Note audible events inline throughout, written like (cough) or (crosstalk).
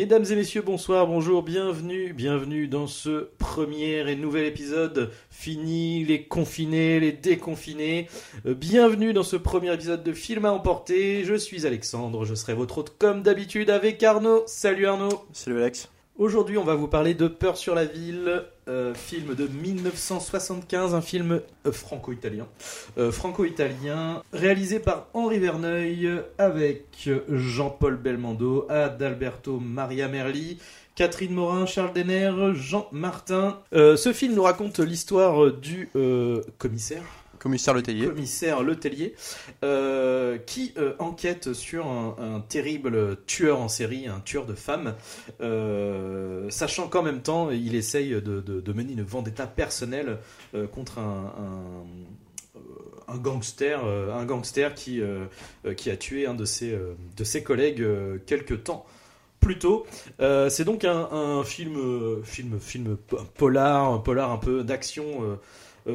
Mesdames et messieurs, bonsoir, bonjour, bienvenue, bienvenue dans ce premier et nouvel épisode. Fini les confinés, les déconfinés. Euh, bienvenue dans ce premier épisode de Film à emporter. Je suis Alexandre, je serai votre hôte comme d'habitude avec Arnaud. Salut Arnaud. Salut Alex. Aujourd'hui, on va vous parler de Peur sur la ville, euh, film de 1975, un film euh, franco-italien, euh, franco-italien, réalisé par Henri Verneuil avec Jean-Paul Belmondo, Adalberto Maria Merli, Catherine Morin, Charles Denner, Jean Martin. Ce film nous raconte l'histoire du commissaire Commissaire Le Tellier. commissaire Letellier, euh, qui euh, enquête sur un, terrible tueur en série, un tueur de femmes, euh, sachant qu'en même temps, il essaye de, mener une vendetta personnelle contre un, gangster, un gangster qui, qui a tué un de ses, de ses collègues quelque temps plus tôt. C'est donc un, film, film, film po- polar, un polar un peu d'action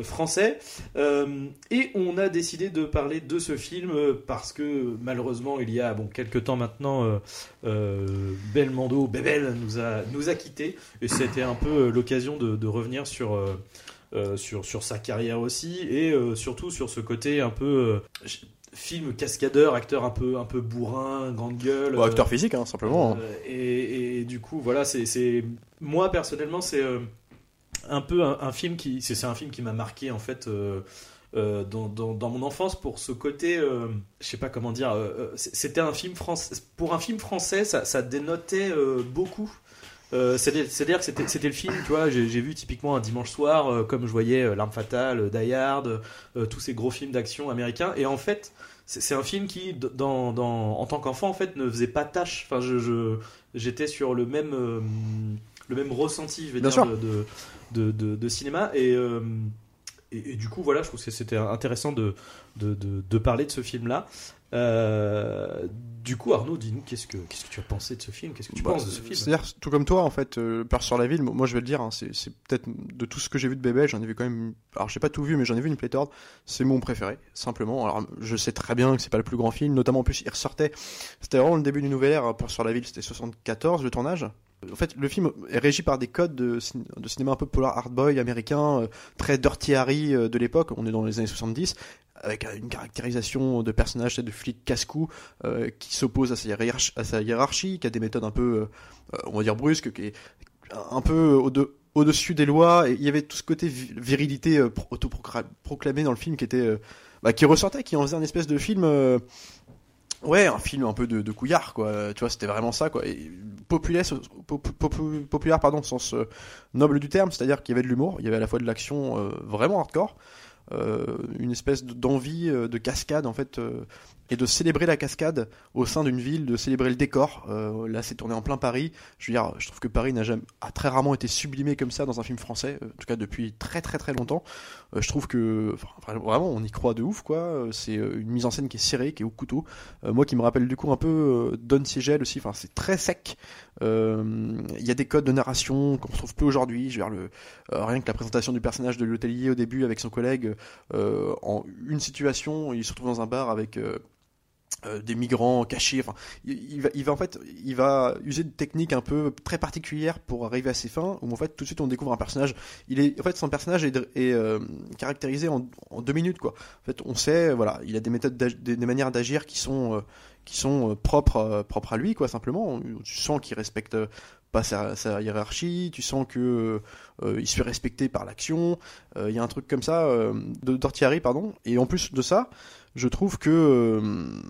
français. Euh, et on a décidé de parler de ce film euh, parce que malheureusement il y a bon quelques temps maintenant euh, euh, Belmondo Bebel nous a nous a quitté et c'était un peu euh, l'occasion de, de revenir sur euh, euh, sur sur sa carrière aussi et euh, surtout sur ce côté un peu euh, film cascadeur acteur un peu un peu bourrin grande gueule Bon, acteur physique, hein, simplement. euh, et, et du coup, voilà, c'est, c'est moi personnellement, c'est euh, un peu un, film qui, c'est, un film qui m'a marqué en fait. euh, euh, dans, dans, mon enfance pour ce côté euh, je sais pas comment dire euh, c'était un film français pour un film français ça, ça dénotait beaucoup c'est- c'est-à-dire que c'était, le film, tu vois, j'ai, vu typiquement un dimanche soir, comme je voyais L'Arme Fatale, Die Hard, tous ces gros films d'action américains, et en fait, c'est, un film qui, dans, dans, en tant qu'enfant, en fait, ne faisait pas tâche. Enfin, je, j'étais sur le même, le même ressenti, je vais Bien dire, de, de, de, de- de cinéma, et, euh, et, et du coup, voilà, je trouve que c'était intéressant de, de, de, de parler de ce film-là. Euh, du coup, Arnaud, dis-nous, qu'est-ce que, qu'est-ce que tu as pensé de ce film? Qu'est-ce que tu Bah, penses de ce film? C'est-à-dire, tout comme toi, en fait, euh, Peur sur la ville, moi je vais le dire, hein, c'est c'est peut-être de tout ce que j'ai vu de bébé, j'en ai vu quand même. Alors j'ai pas tout vu, mais j'en ai vu une pléthore. C'est mon préféré, simplement. Alors je sais très bien que c'est pas le plus grand film, notamment en plus il ressortait. C'était vraiment le début du nouvel ère. Peur sur la ville, c'était 74 le tournage. En fait, le film est régi par des codes de, cin- de cinéma un peu polar hard boy américain, euh, très dirty Harry euh, de l'époque. On est dans les années 70, avec euh, une caractérisation de personnage de flic casse-cou qui s'oppose à, sa hiérarchie, qui a des méthodes un peu, on va dire brusques, qui est un peu au-de- au-dessus des lois. Il y avait tout ce côté vi- virilité euh, pro- autoproclamé dans le film bah, qui ressortait, qui en faisait un espèce de film. Ouais, un film un peu de, de couillard, quoi. Tu vois, c'était vraiment ça, quoi. Et populaire, pop- pop- populaire, pardon, au sens euh, noble du terme, c'est-à-dire qu'il y avait de l'humour, il y avait à la fois de l'action euh, vraiment hardcore, une espèce de- d'envie euh, de cascade, en fait, euh, et de célébrer la cascade au sein d'une ville, de célébrer le décor. Euh, là, c'est tourné en plein Paris. Je veux dire, je trouve que Paris n'a jamais, a très rarement été sublimé comme ça dans un film français, euh, en tout cas depuis très très très longtemps. Euh, je trouve que vraiment, on y croit de ouf, quoi. Euh, C'est euh, une mise en scène qui est serrée, qui est au couteau. Euh, moi, qui me rappelle du coup un peu euh, Don Siegel aussi. Enfin, c'est très sec. Euh, Il y a des codes de narration qu'on retrouve peu aujourd'hui. Je veux dire, le, euh, rien que la présentation du personnage de l'hôtelier au début avec son collègue, euh, en une situation, il se retrouve dans un bar avec euh, euh, des migrants cachés. Enfin, il, va, en fait, il va user de techniques un peu très particulières pour arriver à ses fins. Où en fait, tout de suite, on découvre un personnage. Il est, en fait, son personnage est, euh, caractérisé en, deux minutes, quoi. En fait, on sait, voilà, il a des méthodes, des, manières d'agir qui sont, euh, qui sont euh, propres, euh, propres à lui, quoi, simplement. Tu sens qu'il respecte pas sa, hiérarchie, tu sens que euh, il se fait respecter par l'action. Euh, Il y a un truc comme ça euh, de Dortiari, pardon. Et en plus de ça, je trouve que, euh,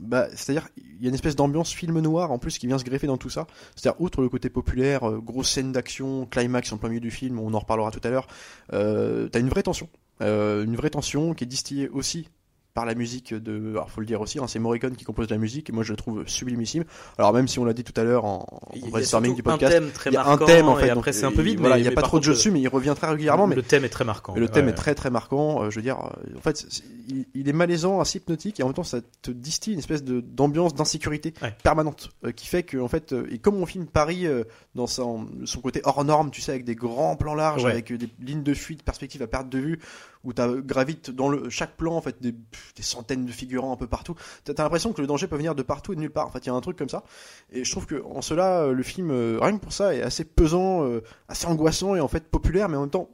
bah, c'est-à-dire, il y a une espèce d'ambiance film noir en plus qui vient se greffer dans tout ça. C'est-à-dire, outre le côté populaire, euh, grosse scène d'action, climax en plein milieu du film, on en reparlera tout à l'heure. Euh, T'as une vraie tension, euh, une vraie tension qui est distillée aussi par la musique de. Alors, faut le dire aussi, hein, c'est Morricone qui compose la musique, et moi je la trouve sublimissime. Alors, même si on l'a dit tout à l'heure en, en brainstorming du podcast, un thème très il y a un thème en fait. et après c'est un peu vide. Voilà, il n'y a pas trop de jeu dessus, mais il revient très régulièrement. Mais le thème est très marquant. le thème Ouais. est très très marquant. euh, je veux dire, euh, en fait, il, il est malaisant, assez hypnotique, et en même temps, ça te distille une espèce d'ambiance d'insécurité Ouais. permanente, euh, qui fait que en fait, et comme on filme Paris dans son, son côté hors norme, tu sais, avec des grands plans larges, Ouais. avec des lignes de fuite, perspective à perte de vue, où tu gravites dans le chaque plan en fait des, des centaines de figurants un peu partout. T'as as, l'impression que le danger peut venir de partout et de nulle part. En fait, il y a un truc comme ça. Et je trouve que en cela, euh, le film, euh, rien que pour ça, est assez pesant, euh, assez angoissant et en fait populaire, mais en même temps.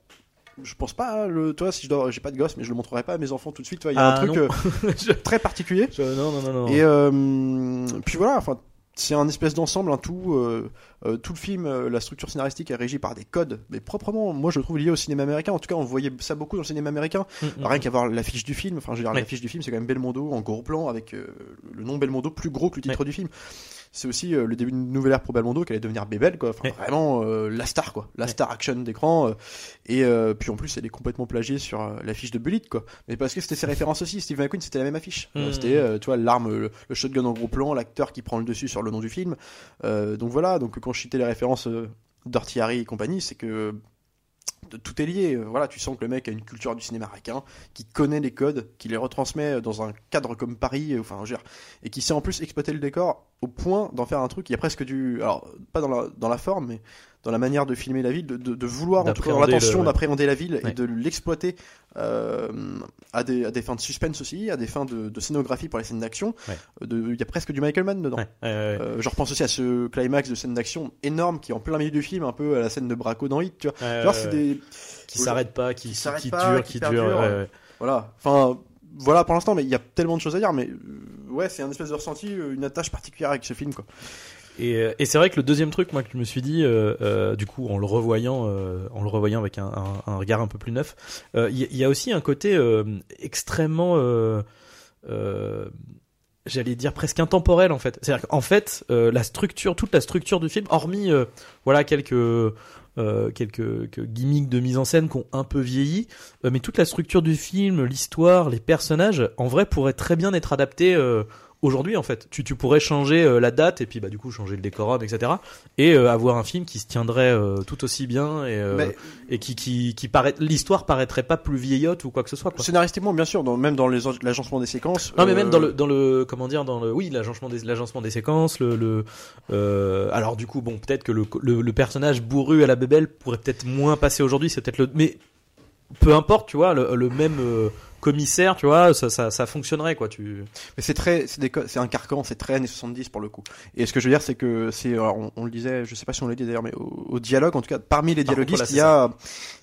Je pense pas, hein, le, toi, si je dois, j'ai pas de gosse, mais je le montrerai pas à mes enfants tout de suite. Il y a Ah, un truc non. euh, (laughs) très particulier. Je- Non, non, non, non. Et euh, puis voilà, enfin, c'est un espèce d'ensemble, un tout. euh, euh, tout le film, euh, la structure scénaristique est régie par des codes, mais proprement, moi je le trouve lié au cinéma américain. En tout cas, on voyait ça beaucoup dans le cinéma américain. Mm, mm. Rien qu'à voir l'affiche du film, enfin, je veux dire, l'affiche du film, c'est quand même Belmondo en gros plan avec euh, le nom Belmondo plus gros que le titre du film. C'est aussi euh, le début d'une nouvelle ère pour Belmondo qui allait devenir Bébel, quoi. Enfin, Ouais. vraiment euh, la star, quoi. La star action d'écran. euh, et puis en plus, elle est complètement plagiée sur l'affiche de Bullitt, quoi. Mais parce que c'était ses références aussi. Steve McQueen, c'était la même affiche. Euh, Mm. C'était, tu vois, l'arme, le, le shotgun en gros plan, l'acteur qui prend le dessus sur le nom du film. Donc voilà. Donc quand je citais les références Dirty Harry et compagnie, c'est que tout est lié. Voilà, tu sens que le mec a une culture du cinéma américain, qui connaît les codes, qui les retransmet dans un cadre comme Paris, euh, enfin, et qui sait en plus exploiter le décor au point d'en faire un truc. Il y a presque du, alors pas dans la forme, mais dans la manière de filmer la ville, de, de, de vouloir en tout cas dans D'appréhender l'intention d'appréhender la ville Ouais. et de l'exploiter euh, à des à des fins de suspense aussi, à des fins de, de scénographie pour les scènes d'action. Ouais. Euh, Il y a presque du Michael Mann dedans. Ouais. Euh, je repense aussi à ce climax de scène d'action énorme qui est en plein milieu du film, un peu à la scène de Braco dans Hit, tu vois. Genre, c'est des, qui s'arrête pas, qui, qui qui pas, dure, qui dure. Voilà. Enfin, voilà pour l'instant, mais il y a tellement de choses à dire, mais euh, ouais, c'est un espèce de ressenti, une attache particulière avec ce film, quoi. Et, euh, et c'est vrai que le deuxième truc, moi, que je me suis dit, euh, euh, du coup, en le revoyant, en le revoyant avec un, regard un peu plus neuf, il y, a aussi un côté extrêmement, j'allais dire presque intemporel en fait. C'est-à-dire qu'en fait, toute la structure du film, hormis, voilà, quelques quelques, gimmicks de mise en scène qui ont un peu vieilli, mais toute la structure du film, l'histoire, les personnages, en vrai, pourrait très bien être adaptée euh, aujourd'hui en fait. Tu, tu pourrais changer euh, la date et puis bah du coup changer le décorum, etc. Et euh, avoir un film qui se tiendrait euh, tout aussi bien et, Mais- et qui qui, qui paraît l'histoire paraîtrait pas plus vieillotte ou quoi que ce soit. Quoi. Scénaristiquement, bien sûr, dans, même dans les l'agencement des séquences. Non mais même dans le dans le comment dire dans le oui l'agencement des l'agencement des séquences le le alors du coup bon peut-être que le, le le personnage bourru à la bébelle pourrait peut-être moins passer aujourd'hui c'est peut-être le mais peu importe tu vois le, le même commissaire tu vois ça, ça ça fonctionnerait quoi tu Mais c'est très, c'est des co- c'est un carcan, c'est très années 70 pour le coup. Et ce que je veux dire, c'est que c'est, on, on le disait, je sais pas si on l'a dit d'ailleurs, mais au, au dialogue, en tout cas, parmi les contre, dialoguistes, voilà, il y a,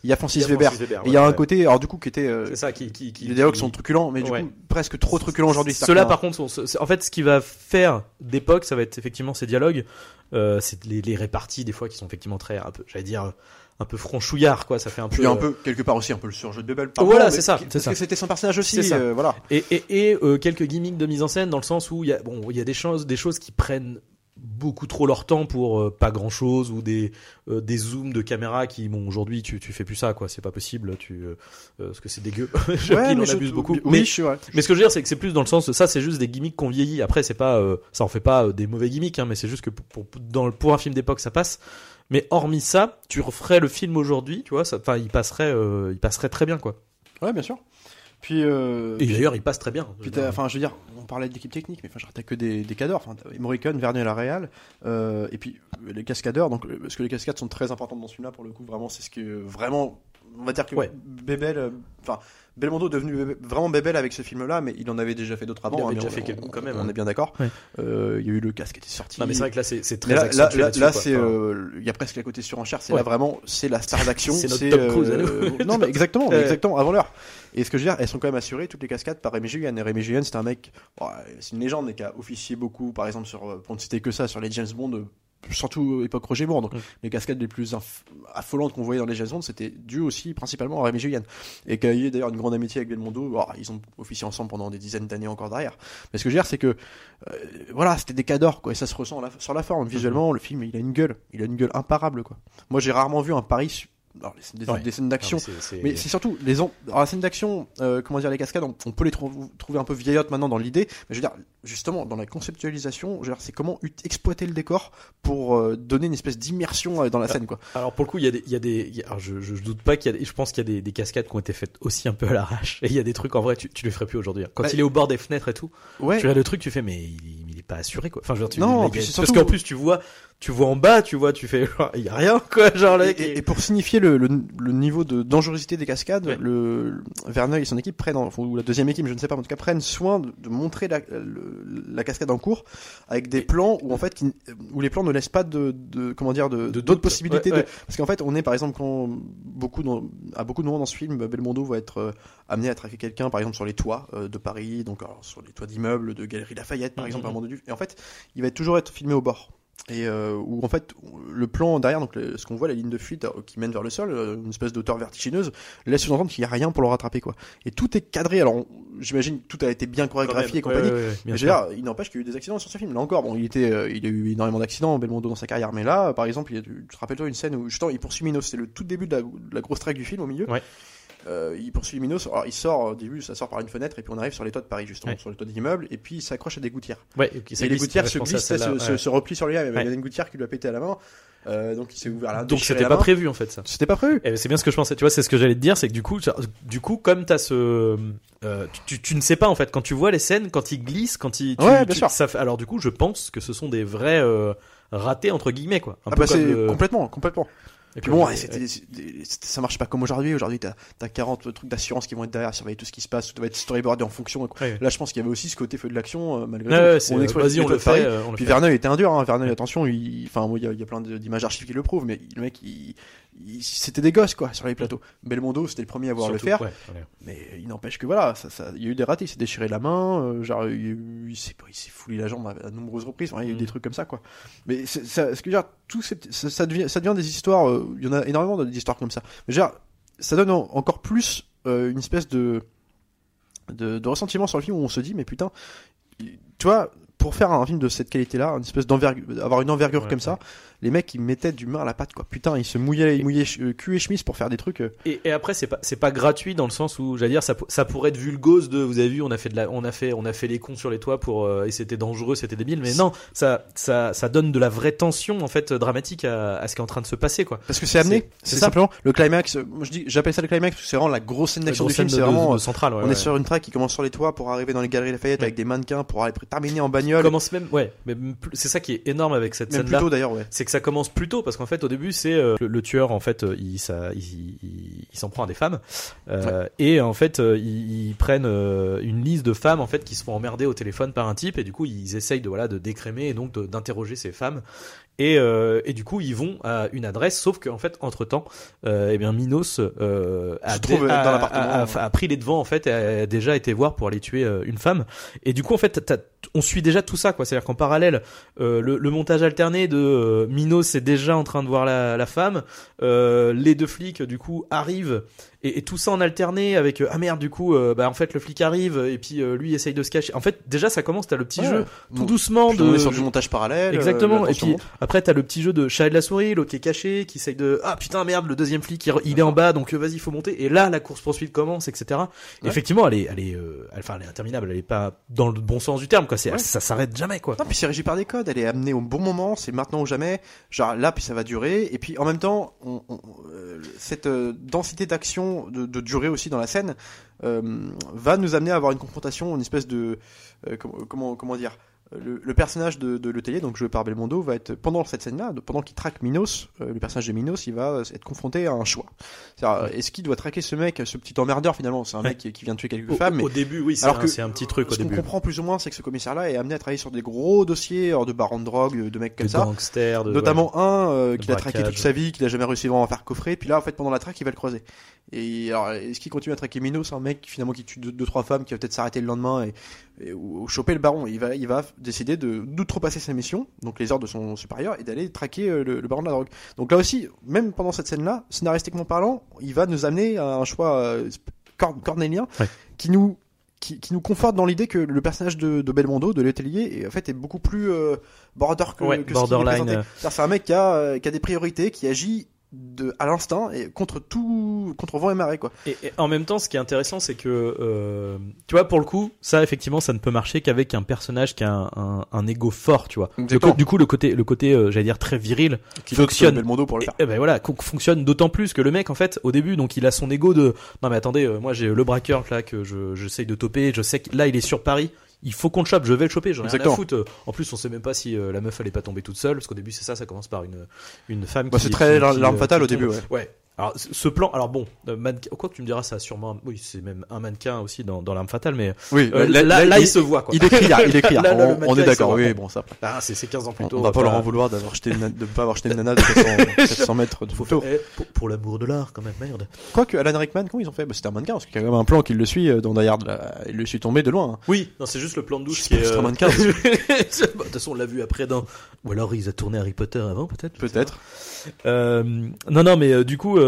il y a Francis Weber. Il y a un ouais. côté, alors du coup, qui était, euh, c'est ça qui qui, qui les dialogues sont truculents, mais du Ouais. coup, presque trop truculents aujourd'hui. Ceux-là, C'est-à-dire par contre, sont, en fait, ce qui va faire d'époque, ça va être effectivement ces dialogues. Euh, c'est les, les réparties des fois qui sont effectivement très, un peu, j'allais dire, un peu franchouillard, quoi. Ça fait un peu. Puis un euh, peu, quelque part aussi, un peu le surjeu de Bebel. Voilà, c'est ça, Parce ça. que c'était son personnage aussi, ça. euh, voilà. Et, et, et euh, quelques gimmicks de mise en scène dans le sens où il y a bon il y a des choses des choses qui prennent beaucoup trop leur temps pour euh, pas grand chose ou des euh, des zooms de caméra qui bon aujourd'hui tu tu fais plus ça quoi c'est pas possible tu euh, parce que c'est dégueu (laughs) je Ouais, en je- abuse beaucoup oui, mais je suis mais ce que je veux dire c'est que c'est plus dans le sens ça c'est juste des gimmicks qu'on vieillit après c'est pas ça en fait pas des mauvais gimmicks hein, mais c'est juste que pour, pour dans le pour un film d'époque ça passe mais hormis ça tu referais le film aujourd'hui tu vois enfin il passerait euh, il passerait très bien quoi Ouais, bien sûr. Puis, euh, et d'ailleurs il passe très bien Puis enfin, je veux dire, on parlait de l'équipe technique, mais enfin, je t'as que des, des cadors. Enfin, Morricone, Vernier à la Réal, euh, et puis les cascadeurs. Donc, parce que les cascades sont très importantes dans ce film-là, pour le coup, vraiment, c'est ce que vraiment, on va dire que Ouais. Bébel, euh, enfin, Belmondo est devenu vraiment Bébel avec ce film-là, mais il en avait déjà fait d'autres avant. Il avait hein, déjà on- fait quelques quand même, On hein. est bien d'accord. Ouais. Euh, Il y a eu le casque qui était sorti. Non mais c'est vrai que là c'est très là, là, c'est, euh, il y a presque la côté surenchère. C'est Ouais. là vraiment, c'est la star d'action. C'est notre Tom Cruise à nous. non, mais exactement, Ouais. exactement, avant l'heure. Et ce que je veux dire, elles sont quand même assurées toutes les cascades par Rémi Julien. Et Rémi Julien, c'est un mec, c'est une légende, mais qui a officié beaucoup, par exemple sur, euh, pour ne citer que ça, sur les James Bond. Surtout époque Roger Moore, donc Mm. les cascades les plus affolantes qu'on voyait dans les James Bond, c'était dû aussi principalement à Rémi Julien. Et qu'il y a eu d'ailleurs une grande amitié avec Belmondo, ils ont officié ensemble pendant des dizaines d'années encore derrière. Mais ce que je veux dire, c'est que euh, voilà, c'était des cadors, quoi, et ça se ressent la- sur la forme. Visuellement, le film, il a une gueule, il a une gueule imparable, quoi. Moi, j'ai rarement vu un Paris alors, les scènes- des, Ouais. des scènes d'action. Non, mais c'est- c'est- Mais c'est surtout les en... alors, la scène d'action, euh, comment dire les cascades, on, on peut les trou- trouver un peu vieillottes maintenant dans l'idée, mais je veux dire justement dans la conceptualisation, je veux dire c'est comment ut- exploiter le décor pour euh, donner une espèce d'immersion euh, dans la scène quoi. Alors pour le coup, il y a des, il y a des, il y a- alors je, je, je doute pas qu'il y a, des- je pense qu'il y a des, des cascades qui ont été faites aussi un peu à l'arrache. Et il y a des trucs en vrai, tu, tu les ferais plus aujourd'hui. Quand Bah, il est au bord des fenêtres et tout, Ouais. tu regardes le truc, tu fais mais il, il est pas assuré quoi. Enfin je veux dire, tu, Non, parce qu'en plus tu vois, tu vois en bas, tu vois, tu fais genre, il y a rien quoi, genre là. Et, et- et pour signifier le, le, le niveau de dangerosité des cascades, Ouais. le, Verneuil et son équipe prennent, enfin, ou la deuxième équipe, je ne sais pas, mais en tout cas prennent soin de, de montrer la, le- la cascade en cours avec des plans où en fait, qui- où les plans ne laissent pas de, de comment dire, de d'autres possibilités. Ouais, de- ouais. parce qu'en fait, on est par exemple quand beaucoup dans, à beaucoup de moments dans ce film, Belmondo va être euh, amené à traquer quelqu'un, par exemple sur les toits euh, de Paris, donc alors, sur les toits d'immeubles de Galerie Lafayette, par Mhm. exemple, à un moment donné. Et en fait, il va toujours être filmé au bord. Et euh, où en fait le plan derrière, donc le- ce qu'on voit, la ligne de fuite euh, qui mène vers le sol, euh, une espèce d'auteur vertigineuse, laisse sous-entendre qu'il n'y a rien pour le rattraper quoi. Et tout est cadré. Alors j'imagine tout a été bien chorégraphié et compagnie. Ouais, ouais, ouais, bien Mais dire, il n'empêche qu'il y a eu des accidents sur ce film. Là encore, bon, il était, euh, il a eu énormément d'accidents, Belmondo dans sa carrière, mais là, par exemple, il y a, tu te rappelles-toi une scène où justement il poursuit Minos, c'est le tout début de la, de la grosse traque du film au milieu. Ouais. Euh, il poursuit Minos, alors il sort au début, ça sort par une fenêtre et puis on arrive sur les toits de Paris justement, Ouais. sur les toits d'immeubles et puis il s'accroche à des gouttières. Ouais, ok, ça et les gouttières ouais, se glissent, se, celle-là, se, ouais. se replient sur lui, il y Ouais. avait une gouttière qui lui a pété à la main, euh, donc il s'est ouvert la Donc c'était pas main. prévu en fait ça. C'était pas prévu. Eh, c'est bien ce que je pensais. Tu vois, c'est ce que j'allais te dire, c'est que du coup, du coup, comme t'as ce, euh, tu, tu, tu ne sais pas en fait quand tu vois les scènes, quand ils glissent, quand ils, tu- Ouais, bien sûr. ça alors du coup, je pense que ce sont des vrais euh, ratés entre guillemets quoi. Un Ah peu bah comme c'est le- complètement, complètement. Et puis bon, ouais, ça marche pas comme aujourd'hui. Aujourd'hui, t'as as 40 trucs d'assurance qui vont être derrière, surveiller tout ce qui se passe, tout va être storyboardé en fonction. Ouais. Là, je pense qu'il y avait aussi ce côté feu de l'action, euh, malgré tout. ouais, c'est- exploite vas-y, les on le Paris. fait. euh, on le Puis. Verneuil était un dur, hein. Verneuil, attention, il, enfin, bon, il y y a plein d'images archives qui le prouvent, mais le mec, il- c'était des gosses, quoi, sur les plateaux. Belmondo, c'était le premier à voir Surtout, le faire, ouais, ouais. mais il n'empêche que voilà, ça, ça, il y a eu des ratés, il s'est déchiré la main, euh, genre, il, il s'est, foulé la jambe à, nombreuses reprises, enfin, il y a eu Mm. des trucs comme ça, quoi. Mais ça, ce que dire, tout cette- ça, ça devient, ça devient des histoires, euh, il y en a énormément d'histoires comme ça. Mais dire, ça donne en- encore plus euh, une espèce de, de, de ressentiment sur le film où on se dit, mais putain, tu vois, pour faire un film de cette qualité-là, une espèce d'envergure, avoir une envergure Ouais, comme ça, les mecs ils mettaient du main à la patte, quoi. Putain, ils se mouillaient, ils mouillaient euh, cul et chemise pour faire des trucs. euh, Et, et après, c'est pas, c'est pas gratuit dans le sens où, j'allais dire, ça, pour- ça pourrait être vulgose de, vous avez vu, on a fait de la, on a fait, on a fait les cons sur les toits pour, euh, et c'était dangereux, c'était débile, mais non, ça, ça, ça donne de la vraie tension, en fait, dramatique à, à ce qui est en train de se passer, quoi. Parce que c'est amené, C'est- simplement le climax. Moi je dis, j'appelle ça le climax parce que c'est vraiment la grosse scène d'action du film. C'est de- de- vraiment, de centrale, ouais, on est sur une track qui commence sur les toits pour arriver dans les galeries Lafayette avec des mannequins pour aller terminer en bagnole. Commence même, ouais, mais c'est ça qui est énorme avec cette scène-là. d'ailleurs, ouais. c'est que ça commence plus tôt parce qu'en fait au début c'est euh, le, le tueur en fait euh, il ça il, il- il s'en prend à des femmes euh, et en fait euh, ils, ils prennent euh, une liste de femmes en fait qui se font emmerder au téléphone par un type et du coup ils essayent de voilà de décrémer et donc d'interroger ces femmes et, euh, et du coup ils vont à une adresse sauf qu'en fait entre temps eh bien Minos euh, a, trouve dans a- pris les devants en fait et a déjà été voir pour aller tuer euh, une femme. Et du coup en fait on suit déjà tout ça quoi. C'est à dire qu'en parallèle euh, le, le montage alterné de euh, Minos est déjà en train de voir la, la femme. Euh, les deux flics du coup arrivent et, et tout ça en alterné avec euh, ah merde du coup euh, bah en fait le flic arrive et puis euh, lui essaye de se cacher en fait déjà ça commence t'as le petit Ouais. jeu tout Bon, doucement de on est sur du montage parallèle. Exactement. Et puis monte. après, t'as le petit jeu de chat et de la souris, l'autre qui est caché, qui essaye de ah putain merde, le deuxième flic il, il est en bas, donc vas-y faut monter. Et là, la course poursuite commence, etc. Ouais. Effectivement, elle est, elle est, enfin, elle est interminable. Elle est pas dans le bon sens du terme, quoi. C'est, Ouais. ça s'arrête jamais, quoi. Non, puis c'est régi par des codes, elle est amenée au bon moment, c'est maintenant ou jamais. Genre là, puis ça va durer. Et puis en même temps, on, on- cette densité d'action, de, durée aussi dans la scène, euh, va nous amener à avoir une confrontation, une espèce de. euh, comment, comment dire le, le personnage de, de Letellier, donc joué par Belmondo, va être pendant cette scène-là, pendant qu'il traque Minos, euh, le personnage de Minos, il va être confronté à un choix. C'est-à-dire, Est-ce qu'il doit traquer ce mec, ce petit emmerdeur finalement? C'est un Ouais. mec qui, qui vient de tuer quelques Au, femmes, mais au début, oui, c'est Alors un, que c'est un petit truc au ce qu'on début. comprend plus ou moins, c'est que ce commissaire-là est amené à travailler sur des gros dossiers, hors de barons de drogue, de, de mecs comme De ça. gangsters, de, Notamment un euh, qu'il a traqué toute sa vie, qu'il a jamais réussi vraiment à faire coffrer. Puis là, en fait, pendant la traque, il va le croiser. Et alors, est-ce qu'il continue à traquer Minos, un mec finalement qui tue deux, deux, trois femmes, qui va peut-être s'arrêter le lendemain et- ou, ou choper le baron Il va, il va décider de d'outrepasser sa mission, donc les ordres de son supérieur, et d'aller traquer euh, le, le baron de la drogue. Donc là aussi, même pendant cette scène-là, scénaristiquement parlant, il va nous amener à un choix euh, cor- cornélien Ouais. qui nous qui, qui nous conforte dans l'idée que le personnage de, de Belmondo, de Letellier, est, en fait, est beaucoup plus euh, border que, Ouais, que ce qu'il est borderline, euh. C'est un mec qui a, qui a des priorités, qui agit de à l'instinct et contre tout contre vent et marée quoi. Et, et en même temps, ce qui est intéressant, c'est que euh, tu vois, pour le coup, ça effectivement, ça ne peut marcher qu'avec un personnage qui a un, un, un ego fort, tu vois. Le du coup, le côté, le côté, euh, j'allais dire très viril, Qui fonctionne. Belmondo pour le Et, faire. eh ben voilà, fonctionne d'autant plus que le mec, en fait, au début, donc il a son ego de non mais attendez, euh, moi j'ai le braqueur là que je j'essaye de toper, je sais que là il est sur Paris. Il faut qu'on le chope, je vais le choper, j'en ai rien à foutre. En plus, on sait même pas si euh, la meuf est pas tombée toute seule, parce qu'au début c'est ça, ça commence par une une femme. Bah, qui- c'est très l'arme euh, fatale qui au début ouais. Ouais. Alors ce plan, alors bon, euh, mannequin- quoi que tu me diras, ça a sûrement, oui, c'est même un mannequin aussi dans, dans l'arme fatale, mais Oui, euh, là, là, il, se voit quoi. il écrit, il écrit. (laughs) Là, là, on, on est d'accord. Oui, bon ça. Ah, c'est c'est 15 ans plus On, tôt. on va pas leur en vouloir d'avoir acheté une, de pas avoir acheté une nana de (laughs) 400, 400 mètres de photo. Eh, pour, pour l'amour de l'art quand même, merde. Quoique Alan Rickman, comment ils ont fait? Bah, C'était un mannequin parce qu'il y a quand même un plan qui le suit euh, dans Die Hard. Là. Il le suit tomber de loin. hein. Oui, non, c'est juste le plan de douche C'est qui est. juste un mannequin. (laughs) Bah, De toute façon, on l'a vu après dans. Ou alors ils a tourné Harry Potter avant, peut-être. Peut-être. Euh, non, non, mais euh, du coup, euh,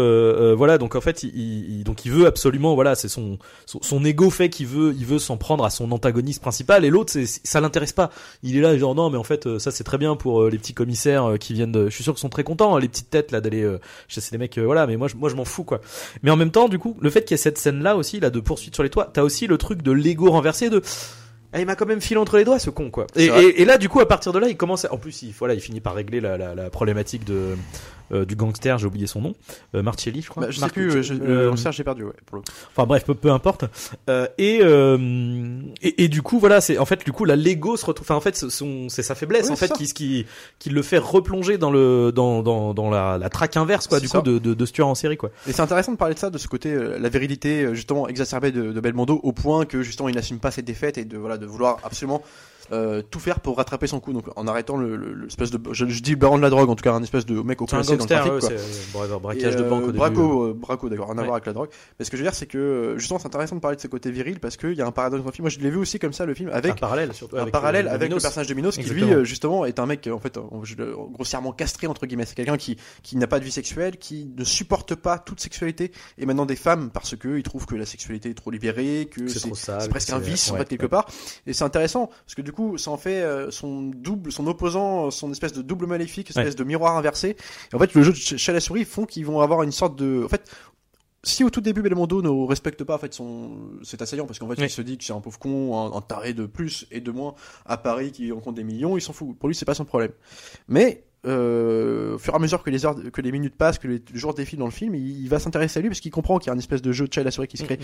euh, voilà. Donc en fait, il, il- donc il veut absolument, voilà, c'est son, son son ego fait qu'il veut, il veut s'en prendre à son antagoniste principal, et l'autre, c'est ça l'intéresse pas. Il est là, genre non, mais en fait, euh, ça c'est très bien pour euh, les petits commissaires qui viennent. De, je suis sûr qu'ils sont très contents, hein, les petites têtes là d'aller euh, chasser les mecs, voilà. Mais moi, je, moi, je m'en fous quoi. Mais en même temps, du coup, le fait qu'il y ait cette scène là aussi, là, de poursuite sur les toits, t'as aussi le truc de l'ego renversé de. Ah, il m'a quand même filé entre les doigts ce con quoi. Et, là du coup à partir de là il commence à... en plus il voilà il finit par régler la, la, la problématique de euh, du gangster j'ai oublié son nom euh, Marcelli je crois. Bah, je sais Marc- plus. euh, je- euh, euh, Serge, j'ai perdu. Ouais, pour le coup. Enfin bref, peu, peu importe. Euh, et, euh, et et du coup voilà, c'est en fait du coup la Lego se retrouve. Enfin en fait, c'est sa faiblesse Oui, en fait qui qui qui le fait replonger dans le dans dans dans la, la traque inverse quoi. Du ça. coup de, de de ce tueur en série quoi. Et c'est intéressant de parler de ça, de ce côté, la virilité justement exacerbée de, de Belmondo, au point que justement il n'assume pas ses défaites et de voilà de vouloir absolument euh, tout faire pour rattraper son coup. Donc en arrêtant le, le- l'espèce de, je, je dis le baron de la drogue, en tout cas un espèce de mec au placé dans le trafic. ouais, quoi. c'est euh, bra- braquage Et, de euh, banque au début. Braco, euh, braco d'accord, rien à Ouais. voir avec la drogue. Mais ce que je veux dire, c'est que euh, justement, c'est intéressant de parler de ce côté viril parce qu'il y a un paradoxe dans le film. Moi, je l'ai vu aussi comme ça le film avec un parallèle surtout un avec parallèle euh, avec le personnage de Minos qui lui euh, justement est un mec euh, en fait euh, grossièrement castré entre guillemets c'est quelqu'un qui qui n'a pas de vie sexuelle qui ne supporte pas toute sexualité et maintenant des femmes parce que il trouve que la sexualité est trop libérée que c'est c'est trop sale. c'est presque un vice en fait quelque part et c'est intéressant parce que du coup ça en fait euh, son double son opposant son espèce de double maléfique espèce de miroir inversé. Et en fait le jeu de ch- chat la souris font qu'ils vont avoir une sorte de en fait si au tout début Belmondo ne respecte pas en fait son cet assaillant parce qu'en fait Oui. il se dit que c'est un pauvre con un, un taré de plus et de moins à Paris qui en compte des millions il s'en fout. Pour lui c'est pas son problème. Mais euh, au fur et à mesure que les heures que les minutes passent que les, les jours défilent dans le film il, il va s'intéresser à lui parce qu'il comprend qu'il y a une espèce de jeu de chat à la souris qui se crée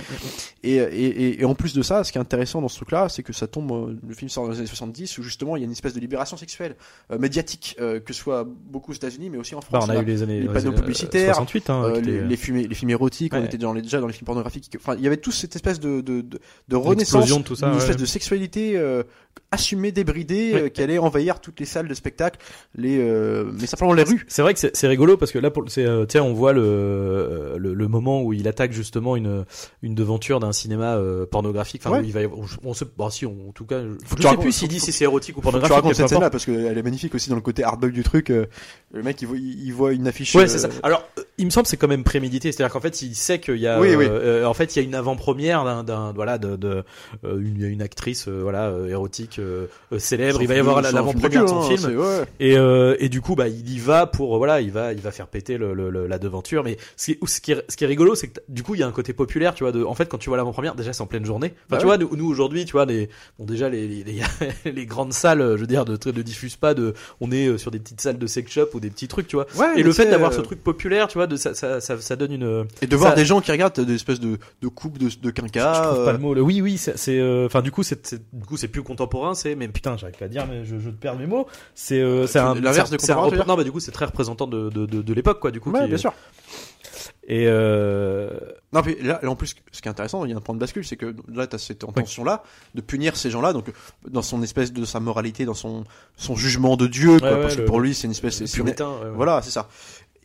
et, et, et, et en plus de ça, ce qui est intéressant dans ce truc-là, c'est que ça tombe, euh, le film sort dans les années 70, où justement il y a une espèce de libération sexuelle euh, médiatique, euh, que ce soit beaucoup aux États-Unis, mais aussi en Bah, France. on a Là, eu les années les les panneaux années, publicitaires, 68 hein, euh, qui les, films, les films érotiques, on était dans les, déjà dans les films pornographiques. Enfin, il y avait tous cette espèce de, de, de, de Une renaissance, explosion de tout ça, une ouais. espèce de sexualité euh, assumée, débridée, Ouais. euh, qui allait envahir toutes les salles de spectacle, les, euh, mais simplement les rues. C'est vrai que c'est rigolo parce que là, pour- c'est, euh, tiens, on voit le, le le moment où il attaque justement une une devanture d'un cinéma euh, pornographique. Enfin, Ouais. il va, y avoir- on sait, bon, si, on- en tout cas, je, je tu sais plus s'il dit si c'est érotique ou Faut que tu pornographique. racontes cette scène-là parce qu'elle est magnifique aussi dans le côté hardbug du truc. euh, le mec, il voit, il voit une affiche. Ouais, euh, c'est ça. Alors, euh, il me semble que c'est quand même prémédité, c'est-à-dire qu'en fait, il sait qu'il y a, Oui, euh, oui. euh, en fait, il y a une avant-première d'un, voilà, de, de euh, une, une actrice, euh, voilà, euh, érotique euh, euh, célèbre. Il va y avoir l'avant-première de son hein, film. ouais. Et, euh, et du coup, bah, il y va pour, euh, voilà, il va, il va faire péter le, le- le- la devanture. Mais ce qui, ce qui est, ce qui est rigolo, c'est que du coup, il y a un côté populaire, tu vois. De, en fait, quand tu vois l'avant-première, déjà, c'est en pleine journée. Enfin, Bah tu vois, nous, nous, aujourd'hui, tu vois, les, bon, déjà, les, les, les, (laughs) grandes salles, euh, je veux dire, de, de diffusent pas de, on est euh, sur des petites salles de sex shop ou des petits trucs, tu vois. Ouais, Et le fait d'avoir euh, ce truc populaire, tu vois, de ça, ça, ça, ça donne une. Et de voir des gens qui regardent des espèces de, de coupes de, de je quinca. trouve pas euh, le mot. Le- Oui, oui, c'est, c'est, euh, enfin, du coup, c'est, du coup, c'est plus contemporain, c'est, mais putain, j'arrive pas à dire, mais je, je perds mes mots. C'est, euh, un, l'inverse de Non, bah, du coup, c'est très représentant de, de, de, de l'époque, quoi, du coup. Ouais, qui- bien sûr. Et, euh, Non, puis là, en plus, ce qui est intéressant, il y a un point de bascule, c'est que là, tu as cette intention-là de punir ces gens-là, donc dans son espèce de sa moralité, dans son son jugement de Dieu, quoi, Ouais, ouais, parce le- que pour lui, c'est une espèce, c'est une- puritain, ouais, ouais. voilà, c'est ça.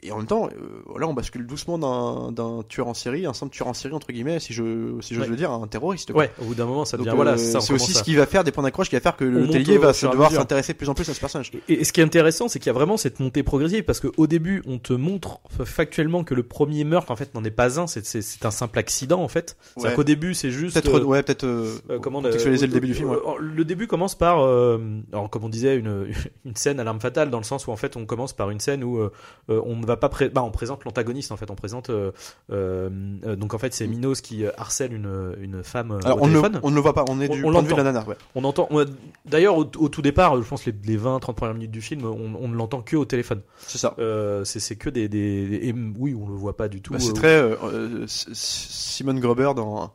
Et en même temps, euh, là, on bascule doucement d'un d'un tueur en série, un simple tueur en série entre guillemets, si je si j'ose Ouais. le dire, un terroriste. quoi. Ouais, au bout d'un moment, ça Donc, devient, voilà, euh, c'est c'est aussi ce qui va faire des points d'accroche, qui va faire que On le au va se devoir s'intéresser de plus en plus à ce personnage. Et, et ce qui est intéressant, c'est qu'il y a vraiment cette montée progressive parce qu'au début, on te montre factuellement que le premier meurtre, en fait, n'en est pas un, c'est, c'est, c'est un simple accident, en fait. C'est-à-dire Ouais. qu'au début, c'est juste. Peut-être, euh, ouais, peut-être. Euh, Euh, comment contextualiser le début du film. ouais. Le début commence par, euh, alors comme on disait, une, (laughs) une scène à l'arme fatale dans le sens où en fait on commence par une scène où on va pas pré- bah, on présente l'antagoniste en fait on présente euh, euh, donc en fait c'est Minos qui euh, harcèle une une femme Alors au on ne, téléphone on ne le voit pas, on est du on point de vue de la nana. Ouais. on entend d'ailleurs au, au tout départ je pense les, les 20 30 premières minutes du film on, on ne l'entend que au téléphone C'est ça. euh, c'est que des, des, des- et oui on le voit pas du tout Bah, c'est très Simon Gruber dans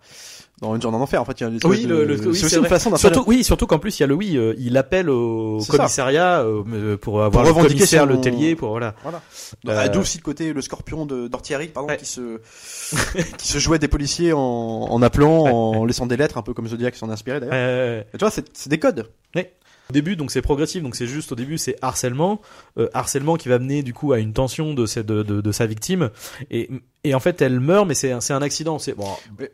dans une journée en enfer. En fait, il y a Oui, de- le- le- c'est aussi une vrai. façon Surtout, oui, surtout qu'en plus il y a le oui, euh, il appelle au commissariat euh, pour avoir le revendiquer commissaire, son- le tellier, pour voilà. Voilà. Euh, Euh... D'où aussi le côté le scorpion de d'Ortieri, pardon, Ouais. qui se (laughs) qui se jouait des policiers en, en appelant, Ouais. en laissant des lettres, un peu comme Zodiac s'en est inspiré d'ailleurs. Euh, tu vois, c'est des codes. Au début, donc c'est progressif, donc c'est juste au début c'est harcèlement, euh, harcèlement qui va mener du coup à une tension de, de, de, de sa victime, et, et en fait elle meurt, mais c'est un, accident. C'est bon, Mais-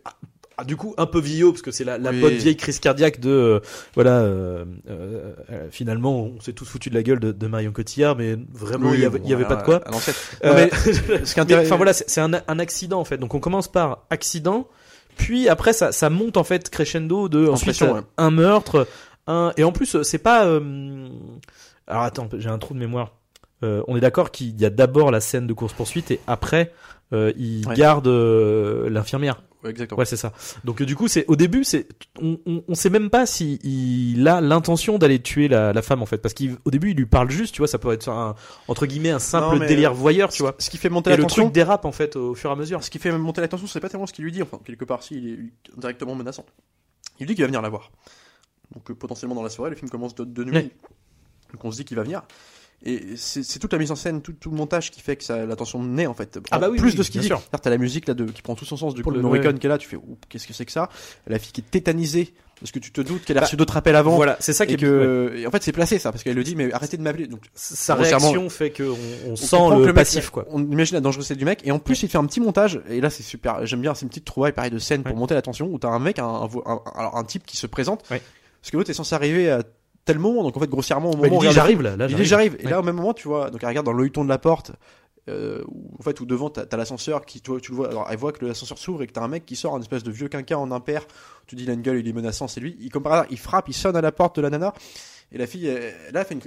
ah, du coup un peu vieillot parce que c'est la, la Oui. bonne vieille crise cardiaque de euh, voilà. euh, euh, euh, finalement, on s'est tous foutu de la gueule de, de Marion Cotillard, mais vraiment Oui, il y avait, bon, il y avait à- pas de quoi. Euh, Non, mais ce (laughs) Mais, intéressant, Enfin voilà, c'est un, un accident en fait. Donc on commence par accident, puis après ça, ça monte en fait crescendo de ensuite ouais. un meurtre, un et en plus c'est pas. euh, Alors attends, j'ai un trou de mémoire. On est d'accord qu'il y a d'abord la scène de course poursuite et après il Ouais. garde l'infirmière. Ouais, exactement. Ouais, c'est ça. Donc euh, du coup, c'est au début, c'est on, on, on sait même pas si il a l'intention d'aller tuer la, la femme en fait, parce qu'au début il lui parle juste, tu vois, ça peut être un, entre guillemets un simple Non, délire voyeur, tu vois. Ce qui fait monter Et la le tension, truc dérape en fait au fur et à mesure. ce qui fait monter la tension, c'est pas tellement ce qu'il lui dit, enfin quelque part si il est directement menaçant. Il dit qu'il va venir la voir. Donc euh, potentiellement dans la soirée, le film commence de, de nuit. Ouais. Donc on se dit qu'il va venir. Et c'est toute la mise en scène, tout, tout le montage qui fait que ça, la tension naît en fait. Ah bah oui, plus oui, de ce qu'il dit. T'as la musique là de, qui prend tout son sens du Pour coup le- Morricone ouais. qui est là, tu fais qu'est-ce que c'est que ça? La fille qui est tétanisée parce que tu te doutes qu'elle a Bah, reçu d'autres appels avant. Voilà, c'est ça qui Et est que et en fait c'est placé ça parce qu'elle le dit mais arrêtez de m'appeler donc sa réaction fait que on, sent le, mec, passif quoi. On imagine la dangerosité du mec et en plus il fait un petit montage et là c'est super. J'aime bien c'est une petite trouvaille pareil de scène pour Ouais. monter la tension où t'as un mec un, un, un- alors un type qui se présente Ouais. parce que l'autre est censé arriver à tel moment donc en fait grossièrement au moment Bah, il où j'arrive là, le là j'arrive. et Ouais. là au même moment tu vois donc elle regarde dans l'œilleton de la porte euh, où, en fait où devant t'as as, l'ascenseur qui tu le vois alors elle voit que l'ascenseur s'ouvre et que t'as un mec qui sort un espèce de vieux quinquin en impair. Tu dis il a une gueule il est menaçant c'est lui. Il comme par hasard il frappe il sonne à la porte de la nana et la fille elle, là elle fait une,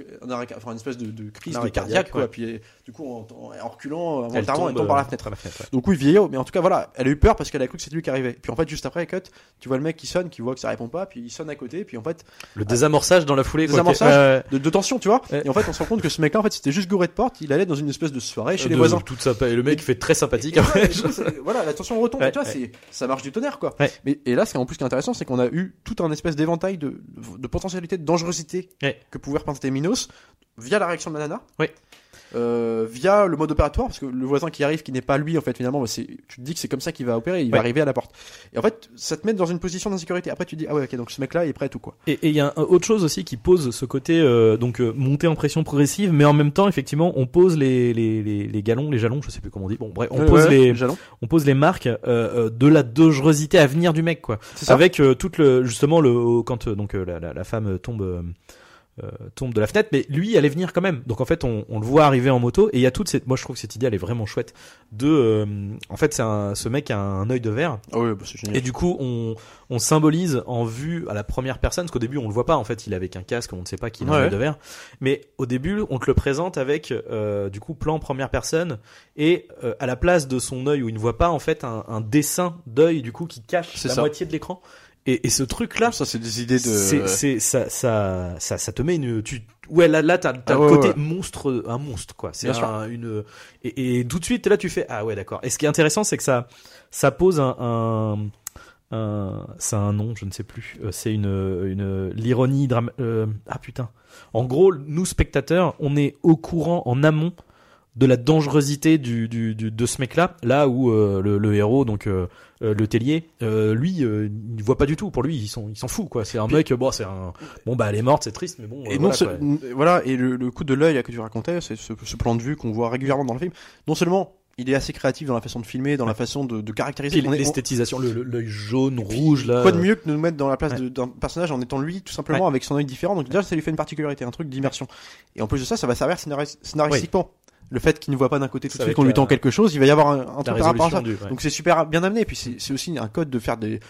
enfin, espèce de, de crise de cardiaque quoi ouais. puis elle- du coup en, en- en reculant Elle tombe, par la euh, fenêtre par la fenêtre, ouais. donc oui vieillot mais en tout cas voilà elle a eu peur parce qu'elle a cru que c'était lui qui arrivait puis en fait juste après cut tu vois le mec qui sonne qui voit que ça répond pas puis il sonne à côté puis en fait Le désamorçage dans la foulée quoi. Désamorçage. De, de tension tu vois et en fait on se rend compte que ce mec là en fait c'était juste gouré de porte il allait dans une espèce de soirée chez les De- voisins Toute sympa. Et le mec fait très sympathique Et voilà, après. et la tension retombe. Et tu vois, ça marche du tonnerre, quoi. Mais, et là, ce qui est en plus qui est intéressant, c'est qu'on a eu tout un espèce d'éventail de, de potentialité de dangerosité Ouais. que pouvait représenter Minos via la réaction de la nana. Ouais. Euh, via le mode opératoire, parce que le voisin qui arrive, qui n'est pas lui, en fait, finalement, bah, c'est, tu te dis que c'est comme ça qu'il va opérer, il va arriver à la porte. Et en fait, ça te met dans une position d'insécurité. Après, tu te dis, ah ouais, ok, donc ce mec-là, il est prêt tout, quoi. Et il y a un- autre chose aussi qui pose ce côté euh, donc euh, montée en pression progressive, mais en même temps effectivement on pose les les, les, les galons, les jalons, je sais plus comment on dit. Bon bref, on Ouais, pose ouais, les jalons. on pose les marques euh, de la dangerosité à venir du mec quoi. Avec toute le justement le quand donc la, la, la femme tombe euh, tombe de la fenêtre, mais lui allait venir quand même. Donc en fait on, on le voit arriver en moto et il y a toute cette moi je trouve que cette idée elle est vraiment chouette de euh, en fait c'est un ce mec a un œil de verre Ah ouais, bah, c'est génial. et du coup, on, on symbolise en vue à la première personne, parce qu'au début, on le voit pas. En fait, il est avec un casque, on ne sait pas qu'il a un Ouais. œil de verre. Mais au début, on te le présente avec, euh, du coup, plan première personne, et euh, à la place de son œil où il ne voit pas, en fait, un, un dessin d'œil, du coup, qui cache C'est la ça. moitié de l'écran. Et, et ce truc-là, ça, c'est des idées de. c'est, c'est, ça, ça, ça, ça te met une, tu, ouais, là, là, t'as, t'as Ah le côté ouais. monstre, un monstre, quoi. C'est un, une, et, et tout de suite, là, tu fais, ah ouais, d'accord. Et ce qui est intéressant, c'est que ça, ça pose un, un, c'est un nom, je ne sais plus. Euh, C'est une, une, l'ironie drame, euh, ah putain. En gros, nous, spectateurs, on est au courant en amont de la dangerosité du, du, du- de ce mec-là, là où euh, le, le héros, donc euh, euh, le tellier, euh, lui, euh, il voit pas du tout. Pour lui, il s'en, il s'en fout, quoi. C'est un Puis- mec, bon, c'est un, bon, bah, elle est morte, c'est triste, mais bon. Et euh, non voilà, se- quoi. n- voilà, et le, le coup de l'œil que tu racontais, c'est ce, ce plan de vue qu'on voit régulièrement dans le film. Non seulement il est assez créatif dans la façon de filmer, dans la façon de, de caractériser. On on- l'esthétisation, le- le- l'œil jaune, rouge, là. Quoi de mieux que de nous mettre dans la place Ouais. d'un personnage en étant lui tout simplement avec son œil différent. Donc déjà ça lui fait une particularité, un truc d'immersion. Et en plus de ça, ça va servir scénaris- scénaristiquement. Le fait qu'il ne voit pas d'un côté tout de suite qu'on lui tend quelque chose, il va y avoir un, truc par rapport à ça. ouais. Donc c'est super bien amené. Puis c'est aussi un code de faire des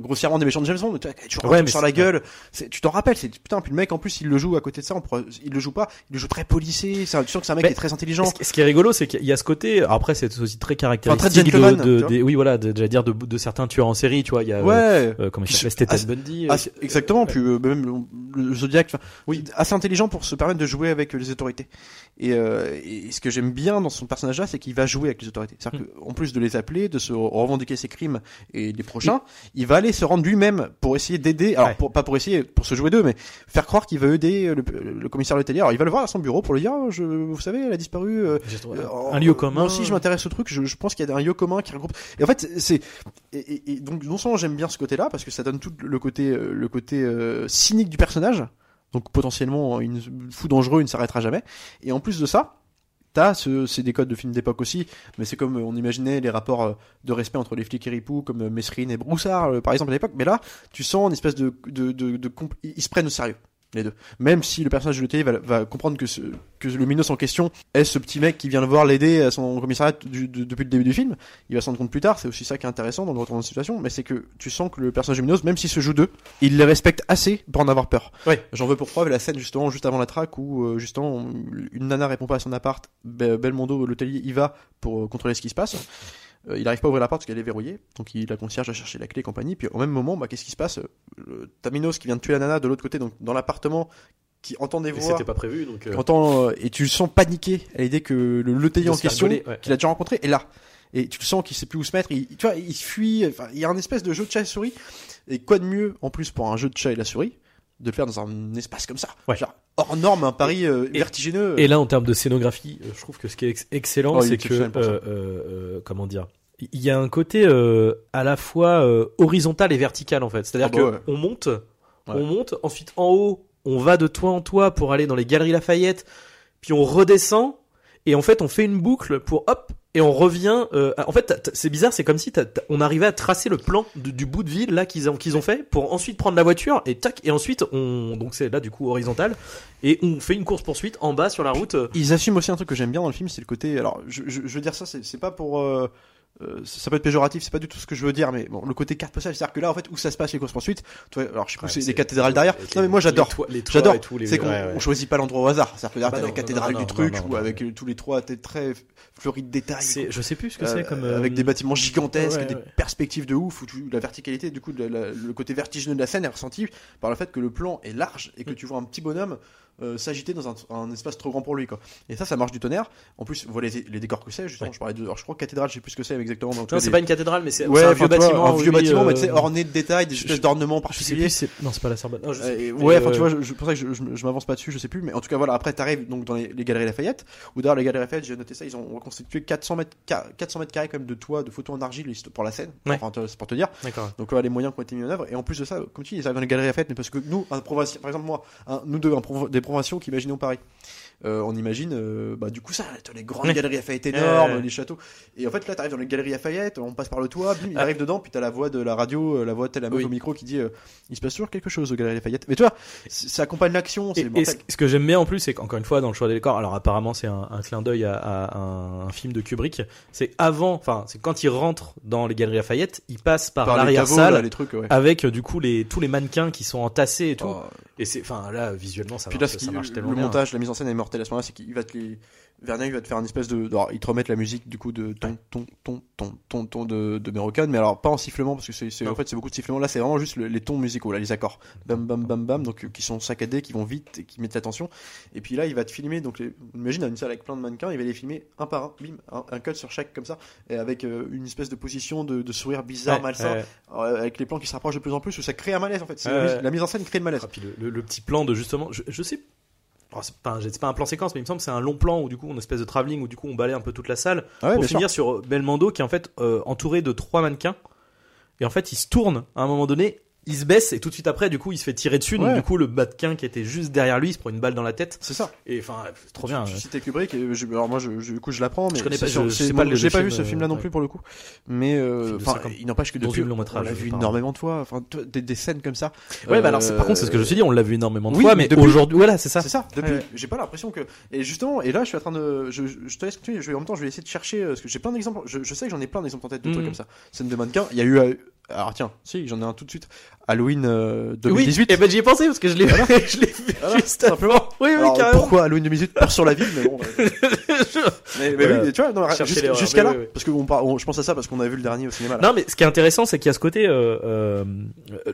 grossièrement des méchants de James Bond, tu vois, tu Ouais, sur la gueule, tu t'en rappelles, c'est putain, puis le mec en plus il le joue à côté de ça, on il le joue pas, il le joue très policé, c'est sens que c'est un mec Mais- qui est très intelligent. Ce qui- ce qui est rigolo, c'est qu'il y a ce côté. Après, c'est aussi très caractéristique très de, des- oui, voilà, de, dire de, de certains tueurs en série. Tu vois, il y a euh, Ouais. euh, comment il s'appelle, ah, Bundy. Euh, c'est- exactement, ouais. puis euh, même le, Zodiac, oui, assez intelligent pour se permettre de jouer avec euh, les autorités. Et, euh, et ce que j'aime bien dans son personnage-là, c'est qu'il va jouer avec les autorités. C'est-à-dire qu'en plus de les appeler, de se revendiquer ses crimes et des prochains, il va aller se rendre lui-même pour essayer d'aider. Alors Ouais. pour, pas pour essayer, pour se jouer d'eux, mais faire croire qu'il veut aider le, le commissaire Letellier. Alors il va le voir à son bureau pour lui dire, Ah, je, vous savez, elle a disparu. euh, euh, un lieu commun. Moi aussi, je m'intéresse au truc. Je, je pense qu'il y a un lieu commun qui regroupe. Et en fait, c'est et, et- et donc non seulement j'aime bien ce côté-là parce que ça donne tout le côté euh, le côté euh, cynique du personnage. Donc potentiellement une fou dangereux, il ne s'arrêtera jamais. Et en plus de ça, c'est des codes de films d'époque aussi, mais c'est comme on imaginait les rapports euh, de respect entre les flics et ripoux, comme euh, Mesrine et Broussard, euh, par exemple à l'époque. Mais là, tu sens une espèce de, de, ils se prennent au sérieux. Les deux. Même si le personnage de télé va, va comprendre que, ce, que le Minos en question est ce petit mec qui vient le voir l'aider à son commissariat du- de- depuis le début du film, il va s'en rendre compte plus tard, c'est aussi ça qui est intéressant dans le retour de situation, mais c'est que tu sens que le personnage de Minos, même s'il se joue d'eux, il les respecte assez pour en avoir peur. Ouais. J'en veux pour preuve la scène justement juste avant la traque où euh, justement une nana répond pas à son appart, Be- Belmondo, l'hôtelier, y va pour euh, contrôler ce qui se passe. Euh, il arrive pas à ouvrir la porte parce qu'elle est verrouillée, donc il, la concierge va chercher la clé et compagnie. Puis au même moment, bah, qu'est-ce qui se passe? Le Taminos qui vient de tuer la nana de l'autre côté, donc dans l'appartement, qui entend des voix, c'était pas prévu, donc. euh, entend, euh, et tu le sens paniquer à l'idée que le De en question, ouais. qu'il a déjà rencontré, est là. Et tu le sens qu'il sait plus où se mettre. Il, tu vois, il fuit. Enfin, il y a un espèce de jeu de chat et souris. Et quoi de mieux, en plus, pour un jeu de chat et la souris, de le faire dans un espace comme ça? Ouais. Genre, hors norme, un pari euh, vertigineux. Et là, en termes de scénographie, euh, je trouve que ce qui est ex- excellent, Oh, c'est que, euh, euh, euh, comment dire, il y a un côté euh, à la fois euh, horizontal et vertical en fait. C'est-à-dire Ah bah que ouais. on monte, on monte, ensuite en haut, on va de toit en toit pour aller dans les galeries Lafayette, puis on redescend et en fait on fait une boucle pour hop et on revient. euh, en fait, c'est bizarre, c'est comme si t'as- on arrivait à tracer le plan du, du bout de ville là qu'ils ont qu'ils ont fait pour ensuite prendre la voiture et tac et ensuite on donc c'est là du coup horizontal et on fait une course poursuite en bas sur la route. Ils assument aussi un truc que j'aime bien dans le film, c'est le côté. Alors, je, je, je veux dire ça, c'est c'est pas pour. euh, euh, ça peut être péjoratif, c'est pas du tout ce que je veux dire, mais bon, le côté carte postale, c'est-à-dire que là, en fait, où ça se passe les courses poursuites, toi, alors je sais plus, Ouais, c'est des cathédrales derrière. Non, mais les- moi, j'adore. les les J'adore. les- C'est qu'on ouais, ouais. on choisit pas l'endroit au hasard. C'est-à-dire que là, Bah t'as la non, cathédrale non, du non, truc, non, ou avec euh, tous les trois très fleuris de détails. Je sais plus ce que Euh, c'est comme euh, avec des bâtiments gigantesques, des perspectives de ouf, où tu- la verticalité, du coup, la- la- le côté vertigineux de la scène est ressenti par le fait que le plan est large et que Mm. tu vois un petit bonhomme euh, s'agiter dans un, un espace trop grand pour lui, quoi. Et ça, ça marche du tonnerre. En plus, voilà les, les décors que c'est, justement. Ouais. Je parlais de, alors je crois cathédrale, je sais plus ce que c'est exactement. mais en tout Non, cas, c'est des- pas une cathédrale, mais c'est, Ouais, un vieux bâtiment. un vieux oui, bâtiment, mais euh, tu sais, orné de détails, des je- espèces je- d'ornements particuliers. non, c'est pas la Sorbonne. Non, je sais Euh, plus. ouais, enfin, tu euh, vois, je, pour ça que je, je, m'avance pas dessus, je sais plus, mais en tout cas, voilà, après, t'arrives donc dans les, les galeries Lafayette, où d'ailleurs, les galeries Lafayette, j'ai noté ça, ils ont reconstitué 400 mètres, ca- 400 mètres carrés, quand même, de toit, de photos en argile, pour la scène. Ouais. Enfin, c'est pour te dire. Donc, voilà, les moyens qui ont été mis en œuvre. Et en plus de ça, comme tu dis, ils arrivent dans les galeries Lafayette, mais parce que nous, un provincial, par exemple, moi, nous deux, des provinciaux qui imaginons Paris. Euh, on imagine, euh, bah, du coup, ça, les grandes galeries Lafayette énormes, les châteaux. Et en fait, là, t'arrives dans les galeries Lafayette, on passe par le toit, bim, il Ah. arrive dedans, puis t'as la voix de la radio, euh, la voix de la meuf Oui. au micro qui dit, euh, il se passe toujours quelque chose aux galeries Lafayette. Mais tu vois, ça accompagne l'action, c'est Et, et ce, ce que j'aime bien en plus, c'est qu'encore une fois, dans le choix des décors, alors apparemment c'est un, un clin d'œil à, à un, un film de Kubrick. C'est avant, enfin, c'est quand il rentre dans les galeries Lafayette, il passe par, l'arrière-salle les trucs, ouais. avec du coup les tous les mannequins qui sont entassés et tout. Oh. Et c'est, enfin là, visuellement, ça Puis marche, ça marche le, tellement le bien. montage, la mise en scène est mortelle à ce moment-là, c'est qu'il va te les. Vernier, il va te faire une espèce de. alors, il te remettre la musique du coup de ton, ton, ton, ton, ton, ton de, de Merocan, mais alors pas en sifflement parce que c'est, en fait, c'est beaucoup de sifflements. Là, c'est vraiment juste le- les tons musicaux, là, les accords. Bam, bam, bam, bam, donc euh, qui sont saccadés, qui vont vite et qui mettent l'attention. Et puis là, il va te filmer, donc les- imagine une salle avec plein de mannequins, il va les filmer un par un, bim, un, un cut sur chaque comme ça, et avec euh, une espèce de position de, de sourire bizarre, Ouais, malsain, ouais. euh, avec les plans qui se rapprochent de plus en plus, où ça crée un malaise en fait. La, mise- ouais. la mise en scène crée le malaise. Ah, puis le, le- le petit plan de justement, je, je sais. Oh, c'est pas, pas un plan séquence, mais il me semble que c'est un long plan où du coup, une espèce de travelling où du coup on balaye un peu toute la salle Ah ouais, pour sûr. finir sur Belmondo qui est en fait euh, entouré de trois mannequins et en fait il se tourne à un moment donné il se baisse et tout de suite après du coup il se fait tirer dessus. Donc Ouais. du coup le mannequin qui était juste derrière lui il se prend une balle dans la tête. C'est ça. et enfin trop bien ouais. citais Kubrick et je, alors moi je, je- du coup je l'apprends mais Je connais pas, je- je pas le- pas vu ce euh, film là non plus pour le coup. Mais euh, enfin 50 il n'empêche que depuis long on l'a vu énormément de fois. Enfin des, scènes comme ça. Ouais bah alors par contre c'est ce que je me suis dit on l'a vu énormément de fois mais aujourd'hui voilà c'est ça. C'est ça depuis. J'ai pas l'impression que et justement et là je suis en train de je, te laisse continuer je vais en même temps je vais essayer de chercher euh, parce que j'ai plein d'exemples je, sais que j'en ai plein d'exemples en tête de trucs comme ça. Scène de mannequin il y a eu Alors tiens, si, j'en ai un tout de suite. Halloween euh, Oui, 2018. et ben j'y ai pensé parce que je l'ai (laughs) je l'ai vu Voilà, juste avant. Oui, oui, Alors, carrément. pourquoi Halloween 2018 Peur sur la ville, mais bon. euh, (laughs) mais, mais Voilà. oui, tu vois, jusqu'à oui, là, oui, oui. parce que on je pense à ça parce qu'on a vu le dernier au cinéma. Là. Non, mais ce qui est intéressant, c'est qu'il y a ce côté, euh, euh,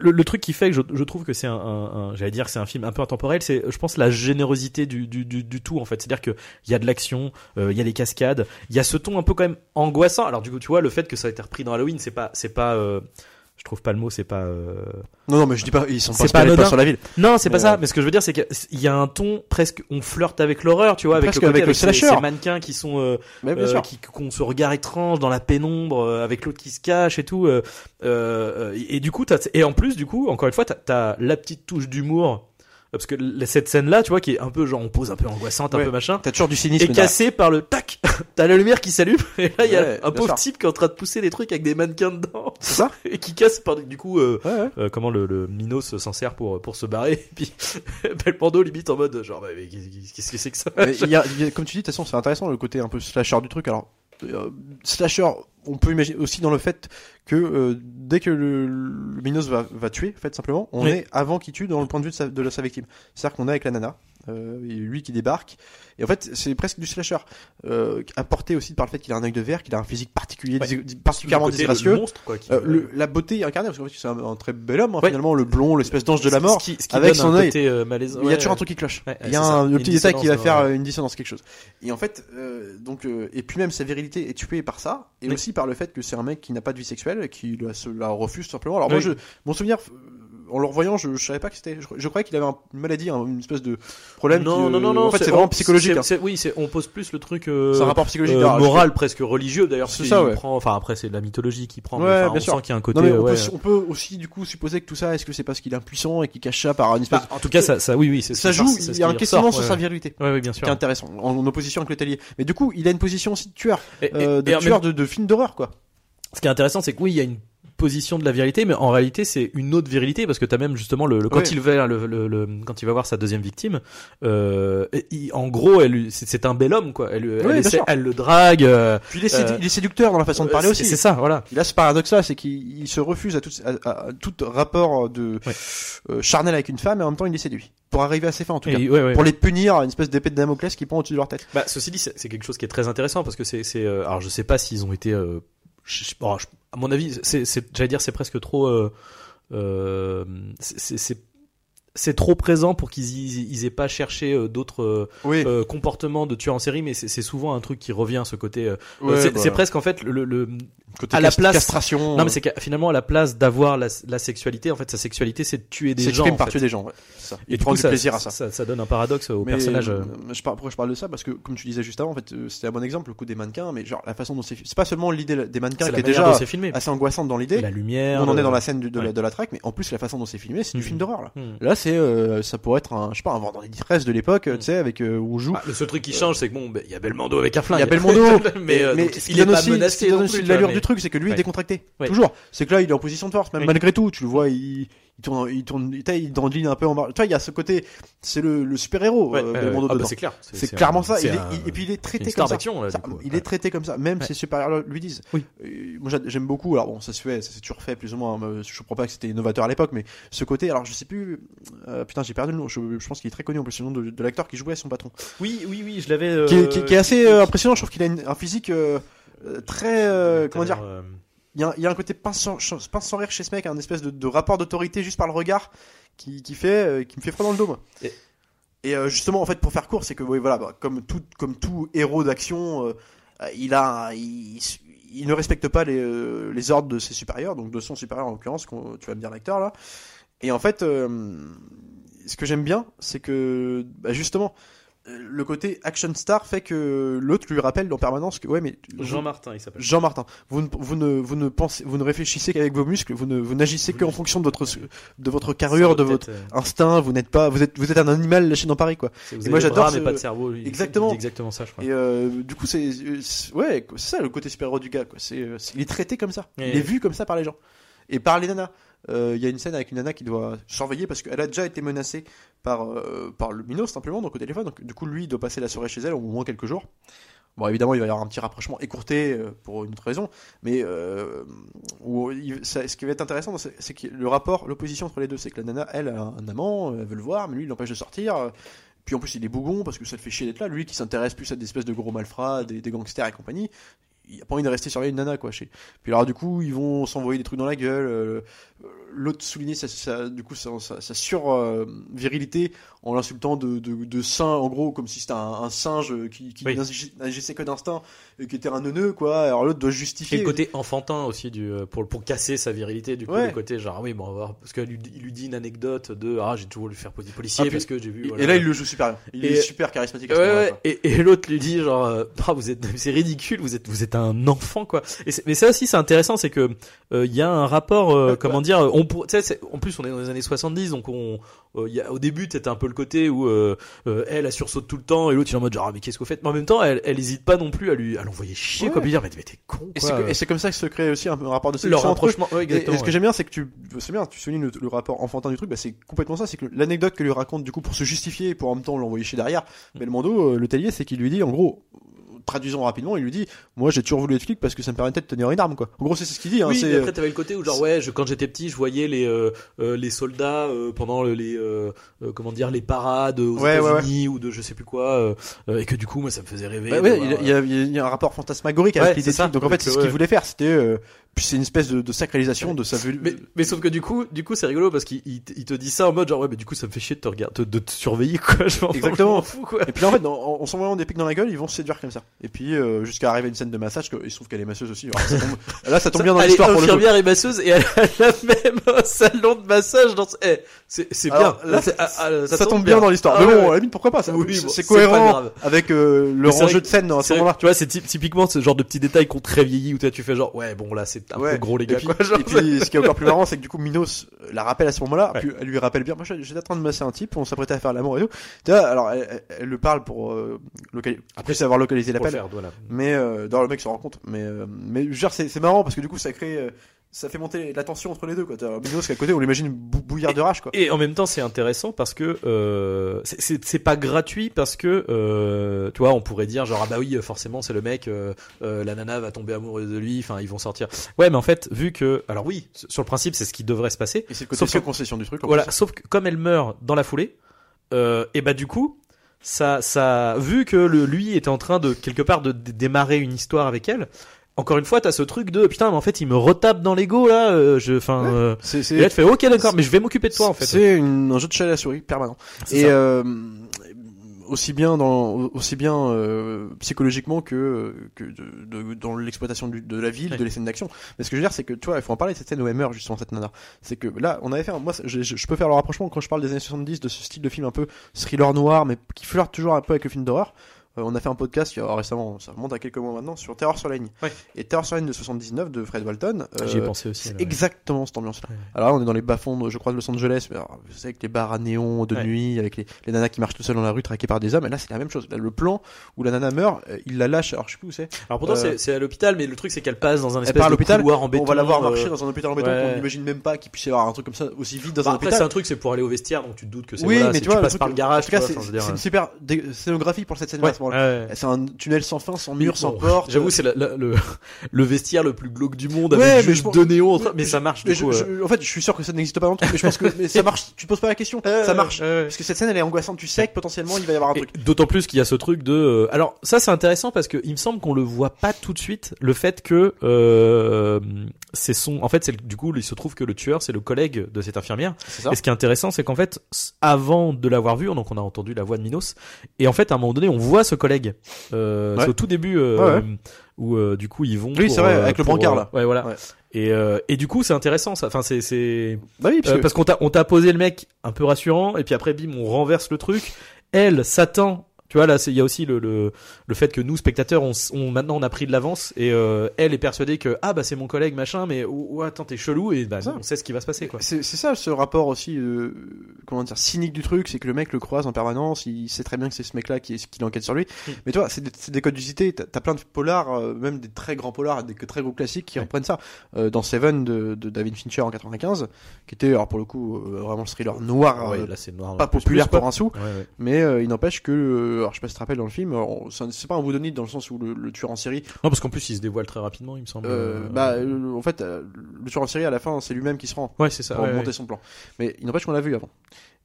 le, le truc qui fait que je, je trouve que c'est un, un- un- j'allais dire, que c'est un film un peu intemporel, c'est, je pense, la générosité du, du, du, du tout en fait. C'est-à-dire que il y a de l'action, euh, il y a des cascades, il y a ce ton un peu quand même angoissant. Alors du coup, tu vois, le fait que ça a été repris dans Halloween, c'est pas, c'est pas, je trouve pas le mot, c'est pas. euh, Non, non, mais je dis pas, ils sont C'est pas pas. Peur sur la ville. Non, c'est pas ça. euh, Mais ce que je veux dire, c'est qu'il y a un ton presque, on flirte avec l'horreur, tu vois, avec Presque le avec le slasher. ces mannequins qui sont euh, Mais bien euh, sûr. qui qui ont ce regard étrange dans la pénombre euh, avec l'autre qui se cache et tout euh, euh, et, et du coup t'as, et en plus du coup encore une fois t'as, t'as la petite touche d'humour parce que cette scène là tu vois qui est un peu genre on pose un peu angoissante un Ouais. peu machin T'as toujours du cynisme. derrière. cassé par le tac (laughs) t'as la lumière qui s'allume et là il y a un pauvre sûr. type qui est en train de pousser des trucs avec des mannequins dedans C'est ça (laughs) et qui casse par du coup euh, Ouais, euh, comment le, le Minos s'en sert pour pour se barrer (laughs) et puis Belmondo limite en mode genre bah, mais qu'est-ce que c'est que ça Mais a, y a- comme tu dis, de toute façon, c'est intéressant le côté un peu slasher du truc. Alors, euh, slasher, on peut imaginer aussi dans le fait que euh, dès que le, le Minos va, va tuer, en fait, simplement, on Oui. est avant qu'il tue dans le point de vue de sa, de sa victime. C'est-à-dire qu'on est avec la nana, euh, lui qui débarque. Et en fait, c'est presque du slasher, euh, apporté aussi par le fait qu'il a un œil de verre, qu'il a un physique particulier, Ouais. particulièrement côté, disgracieux. le monstre quoi qui- Euh, le- la beauté incarnée, parce qu'en fait, c'est un, un très bel homme, hein, Ouais. finalement, le blond, l'espèce d'ange de la mort. Ce qui- ce qui avec son œil. euh. Il y a toujours un truc qui cloche. il y a un, le petit détail qui va faire euh, une dissonance, quelque chose. Et en fait, euh, donc, euh, et puis même sa virilité est tuée par ça, et Oui. aussi par le fait que c'est un mec qui n'a pas de vie sexuelle, qui la, se la refuse tout simplement. Alors moi, je, mon souvenir, euh, en le revoyant, je, je savais pas que c'était. Je, je croyais qu'il avait un- une maladie, un- une espèce de problème. non, qui, non, euh, non, non. En fait, c'est vraiment psychologique. hein. oui, on pose plus le truc, euh, C'est un rapport psychologique. euh, moral, presque religieux d'ailleurs. C'est ça, ouais. Prend, enfin, après, c'est de la mythologie qui prend. Ouais, bien on sûr. sent qu'il y a un côté. Non mais on, ouais, peut, on peut aussi du coup supposer que tout ça, est-ce que c'est parce qu'il est impuissant et qu'il cache ça par une espèce. Bah, en tout cas, ça, ça, oui, oui, ça joue. qui- Il y a un qui questionnement sur sa virilité. Ouais, bien Qui sûr. est intéressant, en, opposition avec le talier. Mais du coup, il a une position aussi de tueur, de tueur de film d'horreur, quoi. Ce qui est intéressant, c'est que oui, il y a une de la virilité, mais en réalité, c'est une autre virilité parce que t'as même justement le, le- quand il va le, quand il va voir sa deuxième victime, euh, il- en gros, elle, c'est, un bel homme quoi. Elle, elle, bien essaie- sûr. elle le drague. euh, Puis il est, sédu- Euh, il est séducteur dans la façon de parler c'est- aussi. C'est ça, voilà. Il a ce paradoxe-là, c'est qu'il il se refuse à tout, à, tout rapport de Ouais. euh, charnel avec une femme, et en même temps il les séduit. Pour arriver à ses fins, en tout cas. Et- ouais, ouais. Pour les punir, une espèce d'épée de Damoclès qui pend au-dessus de leur tête. Bah, ceci dit, c'est quelque chose qui est très intéressant parce que c'est, c'est, euh, alors je sais pas s'ils ont été, euh, je- à mon avis, c'est, c'est, j'allais dire, c'est presque trop, euh, euh, c'est, c'est- c'est, c'est trop présent pour qu'ils aient pas cherché euh, d'autres euh, Oui. euh, comportements de tueurs en série, mais c'est, c'est souvent un truc qui revient, ce côté. euh, Ouais, c'est, bah, presque en fait le, le- côté à la place- castration. non mais c'est que finalement à la place d'avoir la, la sexualité, en fait, sa sexualité, c'est de tuer des c'est gens. en par fait. tuer des gens. Ouais. C'est ça. Et Il du plaisir à ça. Ça, ça donne un paradoxe au Mais, personnage. euh. euh, je par- pourquoi je parle de ça? Parce que, comme tu disais juste avant, en fait, euh, c'était un bon exemple, le coup des mannequins, mais genre la façon dont c'est C'est pas seulement l'idée des mannequins c'est qui est déjà c'est filmé. assez angoissante dans l'idée. La lumière. On en est dans la scène de, la, de la track, mais en plus la façon dont c'est filmé, c'est du Mhm. film d'horreur là. Hmm. Là, c'est, euh, ça pourrait être un, je sais pas, un vendredi 13 de l'époque, Mhm. tu sais, avec euh, où on joue. Bah, le seul truc qui change, c'est que bon, ben, il y a Belmondo avec un flingue. Il y a Belmondo, (laughs) mais, euh, il est aussi, l'allure truc, c'est que lui Ouais. est décontracté. Toujours. C'est que là, il est en position de force, même malgré tout. Tu le vois, il, il tourne, il tourne, il, il dandine un peu en bas. Tu vois, il y a ce côté, c'est le, le super héros, Ouais, euh. Ah, bah, c'est clair. C'est clairement un- ça. Il un- il- et puis il est traité comme ça. là. Il Ouais. est traité comme ça. Même Ouais. ses supérieurs lui disent. Oui. Euh, Moi, j'a- j'aime beaucoup. Alors bon, ça se fait, ça s'est toujours fait plus ou moins. euh, Je comprends pas que c'était innovateur à l'époque, mais ce côté. Alors je sais plus. euh, putain, j'ai perdu le nom. Je, je pense qu'il est très connu en plus le nom de, de l'acteur qui jouait son patron. Oui, oui, oui, je l'avais. euh, Qui, est- qui est- qui est assez euh, impressionnant. Je trouve qu'il a une- un physique euh, euh, très. euh, comment dire euh, il y, a, il y a un côté pince sans, ch- pince sans rire chez ce mec, un espèce de, de rapport d'autorité juste par le regard qui, qui fait euh, qui me fait froid dans le dos. moi. Et- Et euh, justement, en fait, pour faire court, c'est que oui, voilà, bah, comme tout comme tout héros d'action, euh, euh, il a il, il ne respecte pas les, euh, les ordres de ses supérieurs, donc de son supérieur en l'occurrence, tu vas me dire l'acteur là. Et en fait, euh, ce que j'aime bien, c'est que bah, justement euh, le côté action star fait que l'autre lui rappelle en permanence que ouais mais Jean Martin, il s'appelle. Jean Martin, vous ne, vous ne, vous ne pensez, vous ne réfléchissez qu'avec vos muscles, vous ne, vous n'agissez qu'en fonction de votre, de votre carrure, de votre instinct, vous n'êtes pas, vous êtes, vous êtes un animal lâché dans Paris, quoi. Vous Et moi, j'adore ce- mais pas de cerveau. lui. Exactement. Exactement ça, je crois. Et euh, du coup, c'est, ouais, c'est ça le côté super-héros du gars, quoi. C'est, euh, c'est- il est traité comme ça. Il est vu comme ça par les gens. Et par les nanas. Euh, Il y a une scène avec une nana qui doit surveiller parce qu'elle a déjà été menacée par, euh, par le Minos simplement, donc au téléphone. Donc du coup, lui, doit passer la soirée chez elle, au moins quelques jours. Bon, évidemment, il va y avoir un petit rapprochement écourté euh, pour une autre raison, mais euh, où ce qui va être intéressant, c'est que le rapport, l'opposition entre les deux, c'est que la nana, elle, a un amant, elle veut le voir, mais lui, il l'empêche de sortir. euh, Puis en plus, il est bougon parce que ça le fait chier d'être là. Lui qui s'intéresse plus à des espèces de gros malfrats, des, gangsters et compagnie, il a pas envie de rester surveiller une nana, quoi. Chez... Puis alors, du coup, ils vont s'envoyer des trucs dans la gueule. euh, L'autre souligner sa, sa- du coup, sa, sa, sa sur-virilité en l'insultant de, de, de saint, en gros, comme si c'était un, un singe qui, qui Oui. n'agissait que d'instinct et qui était un neuneu, quoi. Alors l'autre doit Et justifier. le côté enfantin aussi du euh, pour pour casser sa virilité du coup Ouais. le côté genre oui bon on va voir parce qu'il lui, dit une anecdote de ah j'ai toujours voulu faire poli- policier Ah, parce que j'ai vu Et, voilà. et là, il le joue super bien. Il Et- est super charismatique à ce Ouais, moment-là, ouais, quoi. et, et l'autre lui dit genre euh, Ah, vous êtes c'est ridicule vous êtes vous êtes un enfant quoi et mais ça aussi c'est intéressant c'est que euh, il y a un rapport euh, comment ouais. Dire on pour- en plus on est dans les années 70 donc on euh, il y a, au début c'était un peu le côté où euh, euh, elle elle sursaute tout le temps et l'autre il est en mode genre ah, mais qu'est-ce que vous faites? Mais en même temps elle elle hésite pas non plus à lui à l'envoyer chier Ouais. quoi lui dire mais, mais t'es con Et quoi. c'est que- et c'est comme ça que se crée aussi un, un rapport de séduction entre eux. rapprochement ouais, Et, ce que j'aime bien, c'est que tu, c'est bien, tu soulignes le, le rapport enfantin du truc, bah, c'est complètement ça, c'est que l'anecdote que lui raconte du coup pour se justifier et pour en même temps l'envoyer chez derrière, mais le Mando, euh, le tailier, c'est qu'il lui dit, en gros, traduisons rapidement, il lui dit, moi j'ai toujours voulu être flic parce que ça me permettait de tenir une arme, quoi. En gros, c'est ce qu'il dit, hein, oui, mais après t'avais le côté où genre ouais, je, quand j'étais petit, je voyais les euh, euh, les soldats euh, pendant le- les euh, euh, comment dire les parades aux Ouais, ouais, États-Unis ou de je sais plus quoi euh, et que du coup moi ça me faisait rêver. Bah il, y a- il y a, un rapport fantasmagorique avec l'idée. Donc en fait, c'est ce qu'il voulait faire. C'était, euh, puis c'est une espèce de, de sacralisation de sa vue. mais, mais sauf que du coup, du coup, c'est rigolo parce qu'il il, il te dit ça en mode genre ouais, mais du coup, ça me fait chier de te regarder, de, de te surveiller quoi. (laughs) Je m'en- Exactement. fous quoi. Et puis en fait, en, en s'envoyant des pics dans la gueule, ils vont se séduire comme ça. Et puis euh, jusqu'à arriver à une scène de massage, que, il se trouve qu'elle est masseuse aussi. Alors, ça tombe- (laughs) là, ça tombe bien dans Elle est l'histoire pour le infirmière et masseuse et elle a la même (laughs) salon de massage dans. Eh, c'est c'est bien. Là, ah, ah, Ça, tombe bien dans l'histoire. Ah mais bon, ouais. à la limite, pourquoi pas ça Oui, C'est bon, cohérent avec euh, c'est enjeu de scène à ce C'est vrai, moment-là. Tu vois, c'est ty- typiquement ce genre de petits détails qu'on très vieilli où tu fais genre ouais bon là c'est un Ouais. peu gros les Et puis, quoi. genre, et puis, ce qui est encore plus marrant, c'est que du coup, Minos euh, la rappelle à ce moment-là, Ouais. puis elle lui rappelle bien, moi j'étais en train de masser un type, on s'apprêtait à faire l'amour et tout. Tu vois, alors elle, elle- le parle pour euh, locali- après savoir localiser l'appel. voilà. Mais euh, d'ailleurs le mec se rend compte. Mais euh, mais je veux dire, c'est c'est marrant parce que du coup ça crée, euh, ça fait monter la tension entre les deux. Quoi. T'as Minos qui à côté, on l'imagine bou- bouillir de rage quoi. Et en même temps, c'est intéressant parce que euh, c'est- pas gratuit parce que euh, tu vois, on pourrait dire genre ah bah oui, forcément c'est le mec, euh, euh, la nana va tomber amoureuse de lui, enfin ils vont sortir. Ouais, mais en fait, vu que alors oui, sur le principe, c'est ce qui devrait se passer. Et c'est le côté Sauf que- concession du truc. en Voilà, plus. sauf que comme elle meurt dans la foulée, euh, et bah du coup, ça, ça, vu que le, lui était en train de quelque part de, démarrer une histoire avec elle. Encore une fois, t'as ce truc de putain, mais en fait, il me retape dans l'ego là. euh, je, enfin, euh, C'est et là, tu fais ok, d'accord, mais je vais m'occuper de toi en fait. C'est un jeu de chat à la souris permanent. Et euh, aussi bien dans aussi bien euh, psychologiquement que que de, de- dans l'exploitation de la ville, Ouais. de les scènes d'action. Mais ce que je veux dire, c'est que tu vois, il faut en parler de cette scène où elle meurt justement cette nana. C'est que là, on avait fait, moi, je, je- je peux faire le rapprochement quand je parle des années 70 de ce style de film un peu thriller noir, mais qui flirte toujours un peu avec le film d'horreur. Euh, on a fait un podcast il y a récemment, ça remonte à quelques mois maintenant, sur Terror sur la ligne. Ouais. Et Terror sur la ligne de 79 de Fred Walton. euh, J'y ai pensé aussi. c'est là, ouais. exactement cette ambiance-là. Ouais. Alors là, on est dans les bas-fonds, je crois, de Los Angeles. mais alors, vous savez, avec les bars à néon de Ouais. nuit, avec les, les nanas qui marchent tout seules dans la rue, traquées par des hommes. Et là, c'est la même chose. Là, le plan où la nana meurt, euh, il la lâche. Alors, je sais plus où c'est. Alors pourtant, Euh, c'est- à l'hôpital, mais le truc c'est qu'elle passe dans un espèce de l'hôpital. couloir en béton. on va la voir euh, marcher dans un hôpital en béton. ouais. On n'imagine même pas qu'il puisse y avoir un truc comme ça aussi vite dans bah, un après, c'est un truc, c'est pour aller au vestiaire, donc tu te doutes que c'est Oui, voilà, mais tu vois, passes par le garage. C'est une super scénographie pour cette scène-là. Moment-là. ouais. C'est un tunnel sans fin, sans mur, sans porte. J'avoue, c'est le, (laughs) le vestiaire le plus glauque du monde Ouais, avec juste je- deux néons. mais je- ça marche Mais du je- coup. je- euh. en fait, je suis sûr que ça n'existe pas dans le truc, mais je pense que mais ça (laughs) marche. Tu te poses pas la question. ça marche. Parce que cette scène, elle est angoissante. Tu sais que potentiellement, il va y avoir un truc. D'autant plus qu'il y a ce truc de. euh, Alors ça c'est intéressant parce que il me semble qu'on le voit pas tout de suite. Le fait que euh, c'est son. En fait, c'est du coup il se trouve que le tueur c'est le collègue de cette infirmière. Ça. Et ce qui est intéressant c'est qu'en fait avant de l'avoir vu, donc on a entendu la voix de Minos et en fait à un moment donné on voit ce collègue. Euh, Ouais. C'est au tout début euh, Ouais, ouais. où euh, du coup ils vont. Oui, c'est vrai, avec le brancard, là. Ouais voilà. Et, et du coup c'est intéressant ça. Enfin c'est c'est. Bah oui, parce qu'on t'a on t'a posé le mec un peu rassurant et puis après bim on renverse le truc. Elle s'attend. Tu vois là il y a aussi le, le le fait que nous spectateurs on, maintenant on a pris de l'avance et euh, elle est persuadée que ah bah c'est mon collègue machin mais oh, oh, attends t'es chelou et bah Ça. on sait ce qui va se passer quoi. C'est ça ce rapport aussi, euh, comment dire, cynique du truc, c'est que le mec le croise en permanence, il sait très bien que c'est ce mec-là qui, qui enquête sur lui. Mm. Mais c'est des, c'est des codes d'utilité, t'as as plein de polars, euh, même des très grands polars, des très gros classiques qui Ouais. reprennent ça. Dans Seven de, de David Fincher en 95, qui était alors pour le coup vraiment le thriller noir, Ouais, là c'est noir. pas populaire pour un sou, Ouais, mais il n'empêche que alors, je sais pas si tu te rappelles dans le film, c'est pas un whodunit dans le sens où le, le tueur en série, Non, parce qu'en plus, il se dévoile très rapidement, il me semble. euh, Euh, bah, euh, en fait, le tueur en série à la fin, c'est lui-même qui se rend ouais, c'est ça. pour ouais, monter ouais. son plan. Mais il n'empêche qu'on l'a vu avant.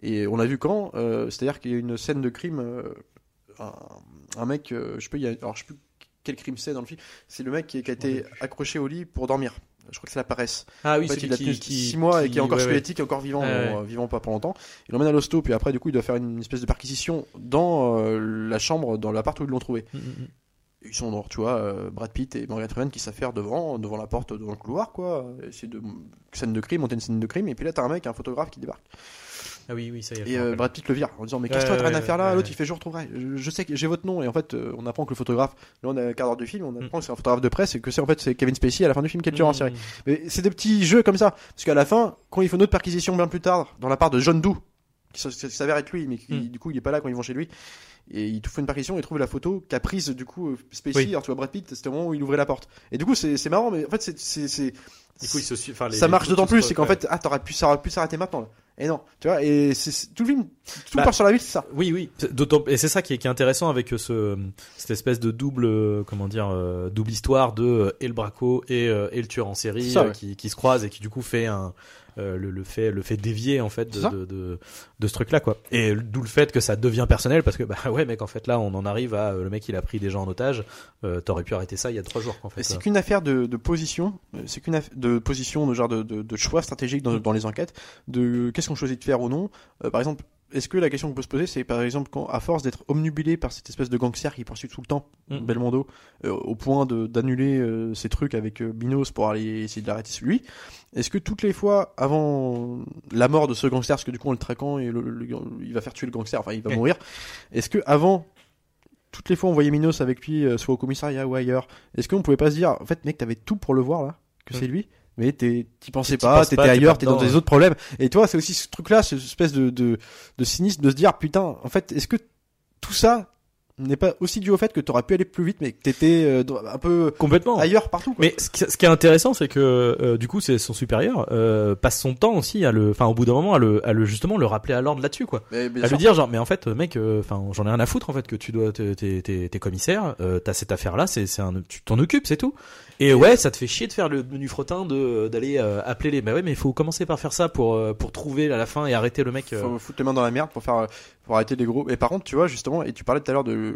Et on l'a vu quand C'est-à-dire qu'il y a une scène de crime, un, un mec, je sais pas, il y a, alors je sais plus quel crime c'est dans le film. C'est le mec qui, qui a été accroché au lit pour dormir. Je crois que c'est la paresse. Ah oui, en fait, celui il a tenu qui 6 mois et qui est encore ouais, ouais. squelettique, encore vivant, bon, euh, vivant pas pour longtemps. Il l'emmène à l'hosto, puis après, du coup, il doit faire une espèce de perquisition dans euh, la chambre, dans l'appart où ils l'ont trouvé. Mm, mm, mm. Ils sont, dans, tu vois, euh, Brad Pitt et Morgan Freeman qui savent faire devant, devant la porte, devant le couloir, quoi. Essayer de scène de crime, monter une scène de crime, et puis là, t'as un mec, un photographe qui débarque. Ah oui, oui, ça y est. Et euh. Brad Pitt le vire en disant mais Ouais, qu'est-ce que toi t'as rien à faire là l'autre il fait je retrouverai je, je sais que j'ai votre nom et en fait euh, on apprend que le photographe là on a un quart d'heure du film on Mm. apprend que c'est un photographe de presse et que c'est en fait c'est Kevin Spacey à la fin du film qui est le tueur en série Mm. mais c'est des petits jeux comme ça parce qu'à la fin quand il faut une autre perquisition bien plus tard dans la part de John Doe qui s'avère être lui mais qui Mm. du coup il est pas là quand ils vont chez lui et il fait une perquisition et il trouve la photo qu'a prise du coup euh, Spacey Oui. alors tu vois Brad Pitt c'était au moment où il ouvrait la porte et du coup c'est marrant mais en fait c'est Du coup, il se suit. les- ça marche d'autant plus, c'est qu'en fait, ah, t'aurais pu, ça aurait pu s'arrêter maintenant, là. Et non, tu vois, et c'est, tout le film, tout Bah, part sur la ville, c'est ça. Oui, oui. D'autant et c'est ça qui est, qui est intéressant avec euh, ce cette espèce de double euh, comment dire euh, double histoire de euh, et le braco et, euh, et le tueur en série C'est ça, ouais. qui, qui se croisent et qui du coup fait un le, le fait le fait dévier en fait de, de, de, de ce truc là quoi. Et d'où le fait que ça devient personnel parce que bah ouais mec en fait là on en arrive à euh, le mec il a pris des gens en otage. Euh, T'aurais pu arrêter ça il y a trois jours en fait. C'est qu'une affaire de, de position, euh, c'est qu'une de position, de genre de, de, de choix stratégique dans, dans les enquêtes, de qu'est-ce qu'on choisit de faire ou non. Euh, par exemple, est-ce que la question qu'on peut se poser, c'est par exemple quand, à force d'être omnubilé par cette espèce de gangster qui poursuit tout le temps Mm. Belmondo, euh, au point de d'annuler euh, ses trucs avec euh, Minos pour aller essayer de l'arrêter lui, est-ce que toutes les fois avant la mort de ce gangster, parce que du coup en le traquant, et le- le- il va faire tuer le gangster, enfin il va mourir, est-ce que avant toutes les fois on voyait Minos avec lui, euh, soit au commissariat ou ailleurs, est-ce qu'on pouvait pas se dire, en fait, mec, t'avais tout pour le voir là, que Mm. c'est lui, mais t'es- t'y pensais pas, t'étais ailleurs, t'es dans des autres problèmes. Et toi, c'est aussi ce truc-là, cette espèce de, de, de cynisme de se dire, putain, en fait, est-ce que tout ça n'est pas aussi dû au fait que t'aurais pu aller plus vite, mais que t'étais euh, un peu complètement. ailleurs partout. Quoi. Mais ce qui, ce qui est intéressant, c'est que euh, du coup, c'est son supérieur euh, passe son temps aussi à le, enfin au bout d'un moment à le, à le justement le rappeler à l'ordre là-dessus quoi. Mais, bien à sûr. lui dire genre mais en fait mec euh, enfin j'en ai rien à foutre en fait que tu dois t'es t'es t'es- t'es commissaire euh, t'as cette affaire là c'est c'est un tu t'en occupes c'est tout et ouais ça te fait chier de faire le menu frottin de d'aller euh, appeler les bah ouais mais il faut commencer par faire ça pour euh, pour trouver à la fin et arrêter le mec euh. faut foutre les mains dans la merde pour faire euh, pour arrêter les gros. Et par contre, tu vois justement, et tu parlais tout à l'heure de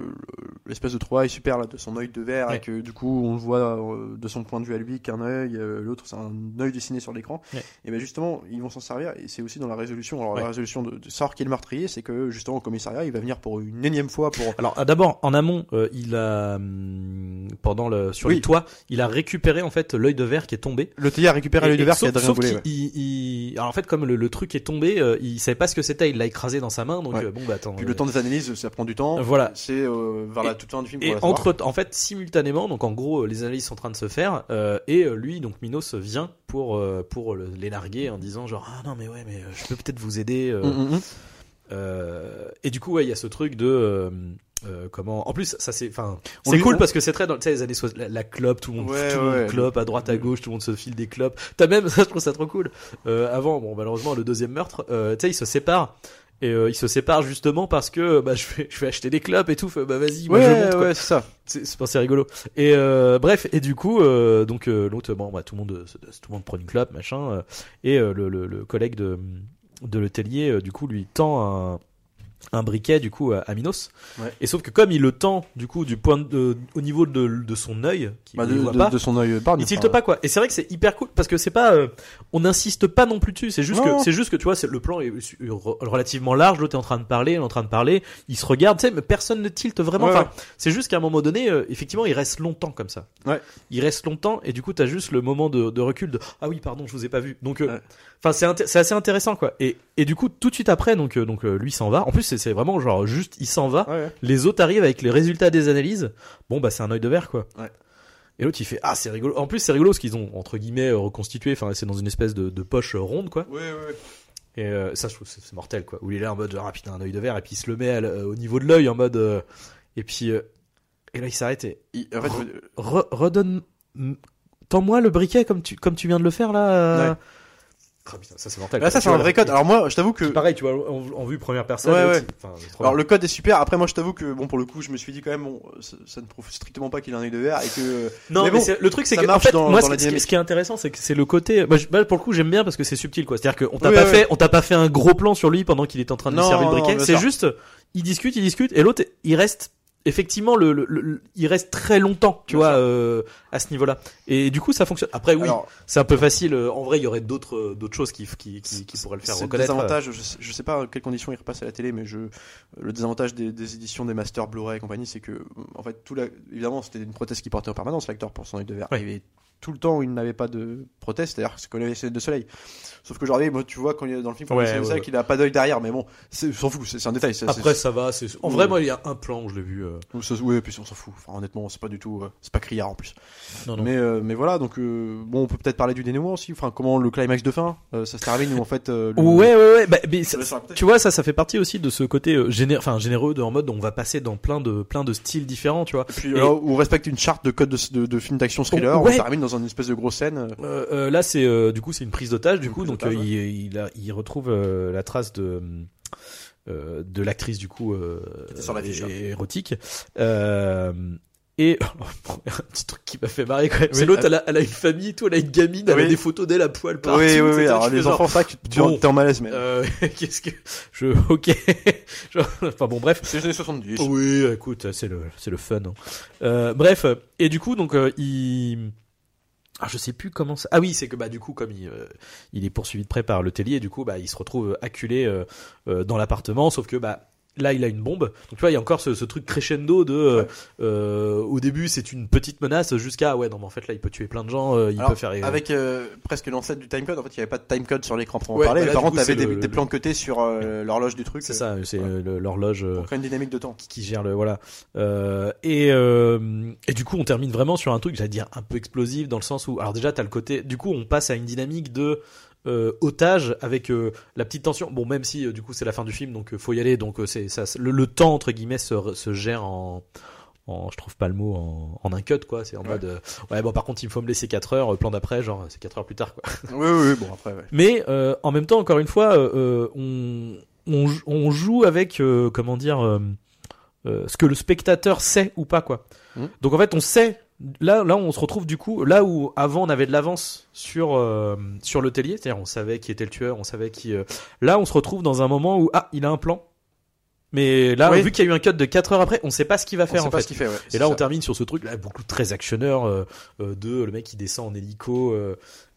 l'espèce de trouvaille super là, de son œil de verre Ouais. et que du coup on le voit euh, de son point de vue à lui qu'un œil, euh, l'autre c'est un œil dessiné sur l'écran. Ouais. Et ben justement, ils vont s'en servir et c'est aussi dans la résolution. Alors Ouais. la résolution de, de savoir qui est le meurtrier, c'est que justement au commissariat, il va venir pour une énième fois pour alors ah, d'abord en amont euh, il a hum, pendant le sur Oui. les toits il a récupéré en fait l'œil de verre qui est tombé le théier a récéré l'œil de verre qui a sauf, ouais. il- il- alors en fait comme le, le truc est tombé il savait pas ce que c'était il l'a écrasé dans sa main donc bon bah attends Puis le temps des analyses, ça prend du temps. Voilà. C'est euh, vers la Et- toute fin du film. Et entre, en fait, simultanément, donc en gros, euh, les analyses sont en train de se faire, euh, et euh, lui, donc Minos vient pour pour le- les narguer en disant genre ah non mais ouais mais je peux peut-être vous aider. Mm, mm, mm. et du coup ouais il y a ce truc de euh, comment en plus ça c'est enfin c'est cool on- parce que c'est très dans les années la, la clope tout le monde Ouais, tout le monde ouais. clope à droite à gauche tout le monde se file des clopes t'as même (laughs) ça je trouve ça trop cool euh, avant bon malheureusement le deuxième meurtre euh, tu sais ils se séparent et euh, ils se séparent justement parce que bah je vais (laughs) je vais acheter des clopes et tout Fait, bah vas-y moi je monte quoi. ouais, c'est ça. C'est c'est c'est rigolo. Et euh, bref, et du coup, euh, donc euh, l'autre, bon, bah tout le monde, euh, tout le monde prend une clope, machin, euh, et euh, le, le, le collègue de de l'hôtelier, euh, du coup, lui tend un un briquet du coup à, Minos. Ouais. Et sauf que comme il le tend du coup du point de, au niveau de, de son œil, qui Bah, ne de, voit de- pas, de son œil barne. il tilte pas quoi. Et c'est vrai que c'est hyper cool parce que c'est pas, euh, on n'insiste pas non plus dessus. C'est juste Non. que, c'est juste que tu vois, c'est le plan est relativement large. L'autre est en train de parler, il est en train de parler. Il se regarde, tu sais, mais personne ne tilte vraiment. Ouais, Enfin, ouais. c'est juste qu'à un moment donné, euh, effectivement, il reste longtemps comme ça. Il reste longtemps et du coup, t'as juste le moment de, recul de ah oui, pardon, je vous ai pas vu. Donc, euh, enfin, c'est assez intéressant quoi. Et et du coup, tout de suite après, donc donc lui s'en va. En plus, c'est vraiment genre juste, il s'en va. Ouais. Les autres arrivent avec les résultats des analyses. Bon, bah, c'est un œil de verre, quoi. Ouais. Et l'autre, il fait, ah, c'est rigolo. En plus, c'est rigolo parce qu'ils ont, entre guillemets, euh, reconstitué, enfin, c'est dans une espèce de, de poche euh, ronde, quoi. Ouais, ouais. Et euh, ça, je trouve, c'est mortel, quoi. Où il est là en mode, genre, ah, putain, un œil de verre, et puis il se le met à au niveau de l'œil en mode, euh, et puis, euh, et là, il s'arrête et, Il- en fait, Re- redonne, tends-moi le briquet comme tu, comme tu viens de le faire, là. Ouais. Putain, ça c'est mortel. Là, ça, c'est un vrai code. Alors moi, je t'avoue que. Pareil, tu vois, en, en vue première personne. Ouais, ouais. enfin, Alors bien. le code est super. Après moi je t'avoue que bon pour le coup je me suis dit quand même bon ça, ça ne prouve strictement pas qu'il a un œil de verre et que Non, Mais bon, le truc c'est que en marche fait, dans- moi, dans ce, qui- ce qui est intéressant, c'est que c'est le côté. Moi, je- bah, pour le coup, j'aime bien parce que c'est subtil, quoi. C'est-à-dire qu'on t'a Oui, pas ouais, fait, ouais. on t'a pas fait un gros plan sur lui pendant qu'il est en train de lui servir le briquet. C'est juste, il discute, il discute, et l'autre, il reste effectivement le, le- le- il reste très longtemps, tu Bien vois, euh, à ce niveau-là. Et du coup, ça fonctionne. Après, oui, c'est un peu facile. En vrai, il y aurait d'autres, euh, d'autres choses qui, qui, qui, qui pourraient le faire c'est le reconnaître. euh. désavantage, je je sais pas à quelles conditions il repasse à la télé, mais je, le désavantage des, des éditions des masters Blu-ray et compagnie, c'est que, en fait, tout la, évidemment, c'était une prothèse qu'il portait en permanence, l'acteur, pour son œil de verre. Ouais. Il y avait tout le temps où il n'avait pas de prothèse, c'est-à-dire que ses lunettes de soleil. Sauf qu'aujourd'hui, moi, tu vois, quand il est dans le film, quand Ouais, il est ouais, ça, ouais. qu'il a pas d'œil derrière, mais bon, s'en fout, c'est, un détail. Après, ça va. En vrai, moi, il y a un plan où je l'ai vu. euh, Oui, et puis on s'en fout. Enfin, honnêtement, c'est pas du tout, euh, c'est pas criard en plus. Non, non. Mais, euh, mais voilà, donc bon, on peut peut-être parler du dénouement aussi. Enfin, comment le climax de fin, ça se termine où en fait. le- Ouais, ouais, ouais. Bah, mais ça- tu vois, ça, ça fait partie aussi de ce côté géné- enfin, généreux, de, en mode on va passer dans plein de, plein de styles différents, tu vois. Et puis on respecte une charte de code de, de, de film d'action thriller, Ouais. on termine dans une espèce de grosse scène. euh, Euh, euh, là, c'est du coup, c'est une prise d'otage, du coup, donc il, il, a- il retrouve la trace de de l'actrice du coup sur hein. érotique. Et (laughs) un petit truc qui m'a fait marrer quand même. C'est l'autre, euh, elle a, elle a une famille, et tout, elle a une gamine, elle a Oui. des photos d'elle à poil partout. oui, oui, oui. Alors les genre, enfants, ça, tu tu bon. t'es en malaise, mais. Euh, (laughs) qu'est-ce que je ok (laughs) Genre, enfin bon bref C'est les années 70. oui écoute c'est le c'est le fun hein. Euh, bref et du coup donc euh, il ah, je sais plus comment ça. Ah oui, c'est que bah du coup comme il, euh, est poursuivi de près par le tellier, du coup bah il se retrouve acculé euh, euh, dans l'appartement, sauf que bah là il a une bombe. Donc tu vois il y a encore ce, ce truc crescendo de euh, Ouais. euh, au début c'est une petite menace jusqu'à ouais non mais en fait là il peut tuer plein de gens, euh, il Alors, peut faire Avec euh, presque l'ancêtre du timecode, en fait, il n'y avait pas de timecode sur l'écran pour en Ouais, parler. bah là, par contre, t'avais des, le- des plans cutés sur l'horloge du truc. c'est ça, c'est ouais. l'horloge. une dynamique de temps. qui, qui gère le voilà euh, et euh, et du coup on termine vraiment sur un truc j'allais dire un peu explosif dans le sens où alors déjà t'as le côté du coup on passe à une dynamique de euh, otage avec euh, la petite tension bon même si euh, du coup c'est la fin du film donc euh, faut y aller donc euh, c'est ça le, le temps entre guillemets se, se gère en en, je trouve pas le mot en, en un cut quoi c'est en Ouais. mode euh, ouais bon par contre il faut me laisser 4 heures plan d'après genre c'est 4 heures plus tard quoi (laughs) Oui, oui, bon, après, ouais. mais euh, en même temps, encore une fois, on, on, on joue avec euh, comment dire ce que le spectateur sait ou pas quoi. Mhm. Donc en fait, on sait. Là, là, on se retrouve du coup là où avant on avait de l'avance sur euh, sur le tellier, c'est-à-dire on savait qui était le tueur, on savait qui. euh, Là, on se retrouve dans un moment où ah, il a un plan. Mais là, Oui. vu qu'il y a eu un cut de 4 heures après, on sait pas ce qu'il va On faire sait en pas fait. ce qu'il fait, ouais. Et là, on termine sur ce truc là, beaucoup très actionneur euh, de le mec qui descend en hélico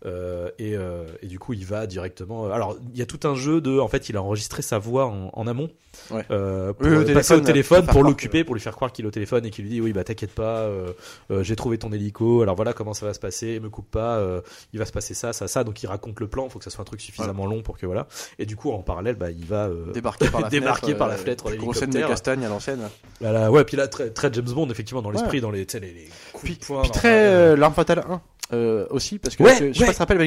euh, euh, et, euh, et du coup il va directement. Alors il y a tout un jeu de, en fait, il a enregistré sa voix en, en amont Ouais. euh, pour Oui, au euh, passer au téléphone pour l'occuper, pour lui faire croire qu'il est au téléphone et qu'il lui dit oui bah t'inquiète pas, euh, euh, j'ai trouvé ton hélico. Alors voilà comment ça va se passer, me coupe pas, euh, il va se passer ça, ça, ça. Donc il raconte le plan, faut que ça soit un truc suffisamment long pour que voilà. Et du coup en parallèle, bah il va euh, Débarquer par la (laughs) Débarquer fenêtre. par la euh, fenêtre, Grosse scène de castagne à l'ancienne. ouais, puis là très, très James Bond effectivement dans l'esprit, dans les, les, les coups Puis, de poing. puis très euh, L'arme fatale 1 euh, aussi, parce que Ouais, je, je sais ouais. pas si tu te rappelles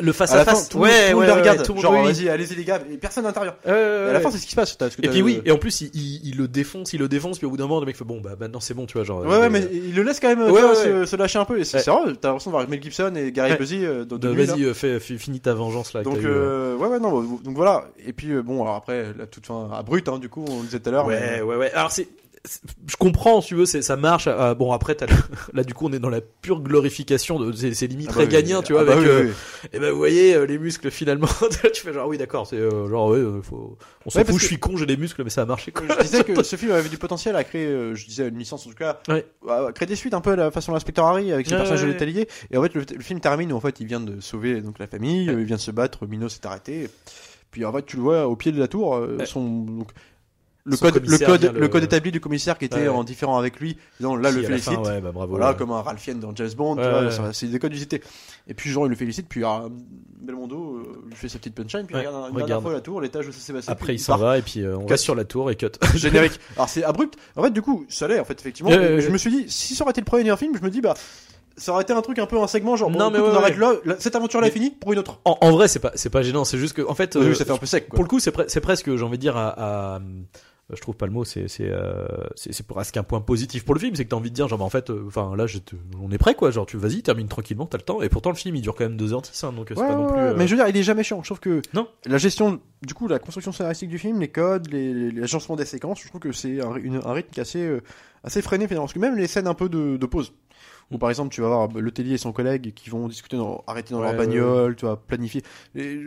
le face À à, la fin, face. tout, le les regarde. tout genre, vas-y, allez-y les gars, et personne à l'intérieur. Ouais, ouais, à la ouais. fin, c'est ce qui se passe. parce que Et puis oui, et en plus il, il, il le défonce, il le défonce, puis au bout d'un moment le mec fait bon bah maintenant c'est bon, tu vois genre. Ouais, ouais, mais il le laisse quand même Ouais, vois, ouais, se, se lâcher un peu. Et c'est Ouais. vrai, t'as l'impression de voir Mel Gibson et Gary Ouais. Busey euh, là. vas-y euh, fais, finis ta vengeance là. Donc, euh. ouais, ouais, non, bon, donc voilà. Et puis, bon, alors après, la toute fin hein, du coup, on le disait tout à l'heure. Ouais, ouais, ouais. Alors c'est- je comprends, si tu veux, ça marche. Ah, bon après, le- (laughs) là du coup, on est dans la pure glorification de, c'est, c'est limite Ah bah très oui, tu vois, Ah bah avec. oui, euh, oui. Et ben vous voyez euh, les muscles finalement. (laughs) tu fais genre oui d'accord, c'est euh, genre ouais, euh, faut, on s'en Ouais, fout, je suis con, j'ai des muscles, mais ça a marché. Quoi. Je disais que (laughs) ce film avait du potentiel à créer, euh, je disais une licence en tout cas, Ouais. à créer des suites un peu à la façon de l'inspecteur Harry avec ce Ouais, personnage ouais, de ouais. Letelier. Et en fait, le, le film termine où en fait il vient de sauver donc la famille, euh, il vient de se battre, Minos s'est arrêté. Puis en fait, tu le vois au pied de la tour, euh, son donc le code, le code, le... le- code établi du commissaire qui était Ouais. en différent avec lui. disant, là, le fin, félicite. ouais, bah bravo. Voilà, ouais. comme un Ralphien dans James Bond, c'est des codes usités. Et puis, genre, il le félicite, puis ah, Belmondo euh, lui fait sa petite punchline, puis regarde un- une dernière fois la tour, l'étage où ça s'est passé. Après il s'en va et puis euh, on Casse. sur la tour et cut. (laughs) Générique. (laughs) Alors, c'est abrupt. En fait, du coup, ça l'est, en fait, effectivement. Je me suis dit, si ça aurait été le premier film, je me dis, bah, ça aurait été un truc un peu un segment, genre, bon, Non, mais écoute, ouais, on arrête ouais. là, là, cette aventure-là est Mais- finie pour une autre. En, en vrai c'est pas c'est pas gênant, c'est juste que en fait Oui, euh, ça fait un peu sec, quoi. pour le coup c'est pre- presque j'ai envie de dire à, à, je trouve pas le mot, c'est c'est euh, c'est c'est presque un point positif pour le film, c'est que t'as envie de dire genre bah en fait, euh, enfin là je te- on est prêt quoi, genre tu vas-y termine tranquillement, t'as le temps. Et pourtant le film il dure quand même 2h10, hein, donc c'est Ouais, pas non plus. euh, Mais je veux dire, il est jamais chiant. Je trouve que Non. la gestion, du coup, la construction scénaristique du film, les codes, les, l'agencement des séquences, je trouve que c'est un, ry- une- un rythme qui est assez, euh, assez freiné finalement. Parce que même les scènes un peu de, de pause, où par exemple tu vas voir le Tellier et son collègue qui vont discuter, dans, arrêter dans Ouais, leur bagnole, tu vas planifier. Et,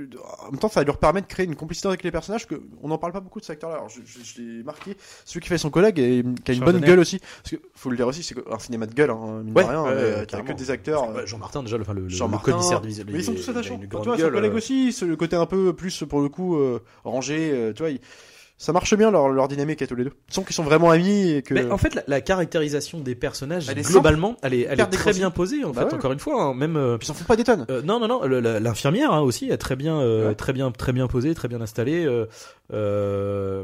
en même temps, ça va leur permettre de créer une complicité avec les personnages. Que on n'en parle pas beaucoup de cet acteur-là. Alors je, je, je l'ai marqué. Celui qui fait son collègue et qui a une bonne gueule aussi. Parce que faut le dire aussi, c'est un cinéma de gueule, hein, mine Ouais, de rien. euh, a que des acteurs. bah, Jean-Martin déjà, le, le, le- commissaire de mais ils sont tous attachants. Tu vois, son collègue euh, aussi, le côté un peu plus pour le coup euh, rangé. euh, tu vois, ça marche bien leur, leur dynamique à tous les deux. Ils sont qu'ils sont vraiment amis et que. Mais en fait, la, la caractérisation des personnages, Elle est globalement, elle est, elle est très bien posée. En Bah fait, ouais. encore une fois, hein, même. euh, Puis ils s'en font pas des tonnes. euh, non, non, non. L'infirmière hein, aussi est très bien, euh, Ouais. très bien, très bien posée, très bien installée. euh, euh,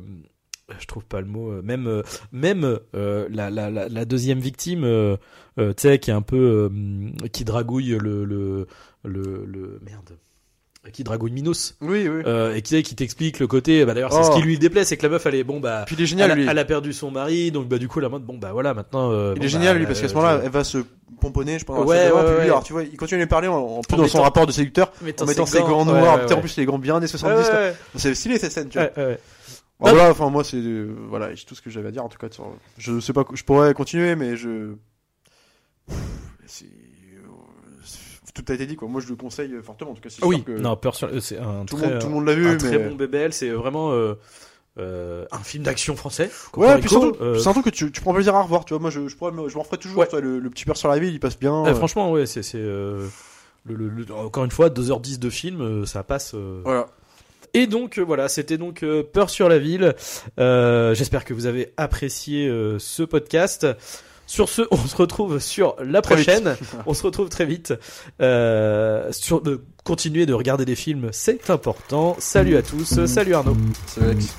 je trouve pas le mot. euh, Même, même euh, la, la, la, la deuxième victime, euh, euh, tu sais, qui est un peu, euh, qui dragouille le, le, le, le merde, qui dragouille Minos. Oui, oui. Euh, et qui, qui t'explique le côté bah d'ailleurs c'est ce Oh. qui lui déplaît c'est que la meuf elle est bon bah Puis il est génial elle, a, lui. elle a perdu son mari donc bah du coup la mode bon bah voilà maintenant euh, Il bon, est bah, génial lui parce qu'à ce euh, moment-là, je- elle va se pomponner, je pense. dans Ouais, de ouais, lui, ouais. alors tu vois, il continue lui parler en, en plus En dans son mettant- rapport de séducteur, mettant en mettant ses gants ouais, noirs, ouais, en ouais. plus les gants bien des Ouais, 70. ouais, quoi. ouais. C'est stylé cette scène, tu vois. Ouais, ouais, ouais. Voilà, enfin moi c'est euh, voilà, c'est tout ce que j'avais à dire en tout cas. sur- Je sais pas, je pourrais continuer, mais je. Euh, Tout a été dit quoi. Moi je le conseille fortement en tout cas. oui que non peur sur c'est un tout, le très monde, tout le monde l'a vu, un mais. très bon BBL c'est vraiment euh, euh, un film d'action français Ouais, puis surtout, euh, c'est un truc que tu, tu prends plaisir à revoir, tu vois. Moi, je, je, pourrais me- je m'en ferai toujours. Ouais. le, le petit peur sur la ville, il passe bien. euh, euh, franchement ouais c'est c'est euh, le, encore une fois 2h10 de film euh, ça passe euh, Voilà. Et donc euh, voilà, c'était donc euh, Peur sur la ville. Euh, J'espère que vous avez apprécié euh, ce podcast. Sur ce, on se retrouve sur la prochaine. on se retrouve très vite. Euh, sur de continuer de regarder des films, c'est important. Salut à tous. Salut Arnaud. C'est Alex.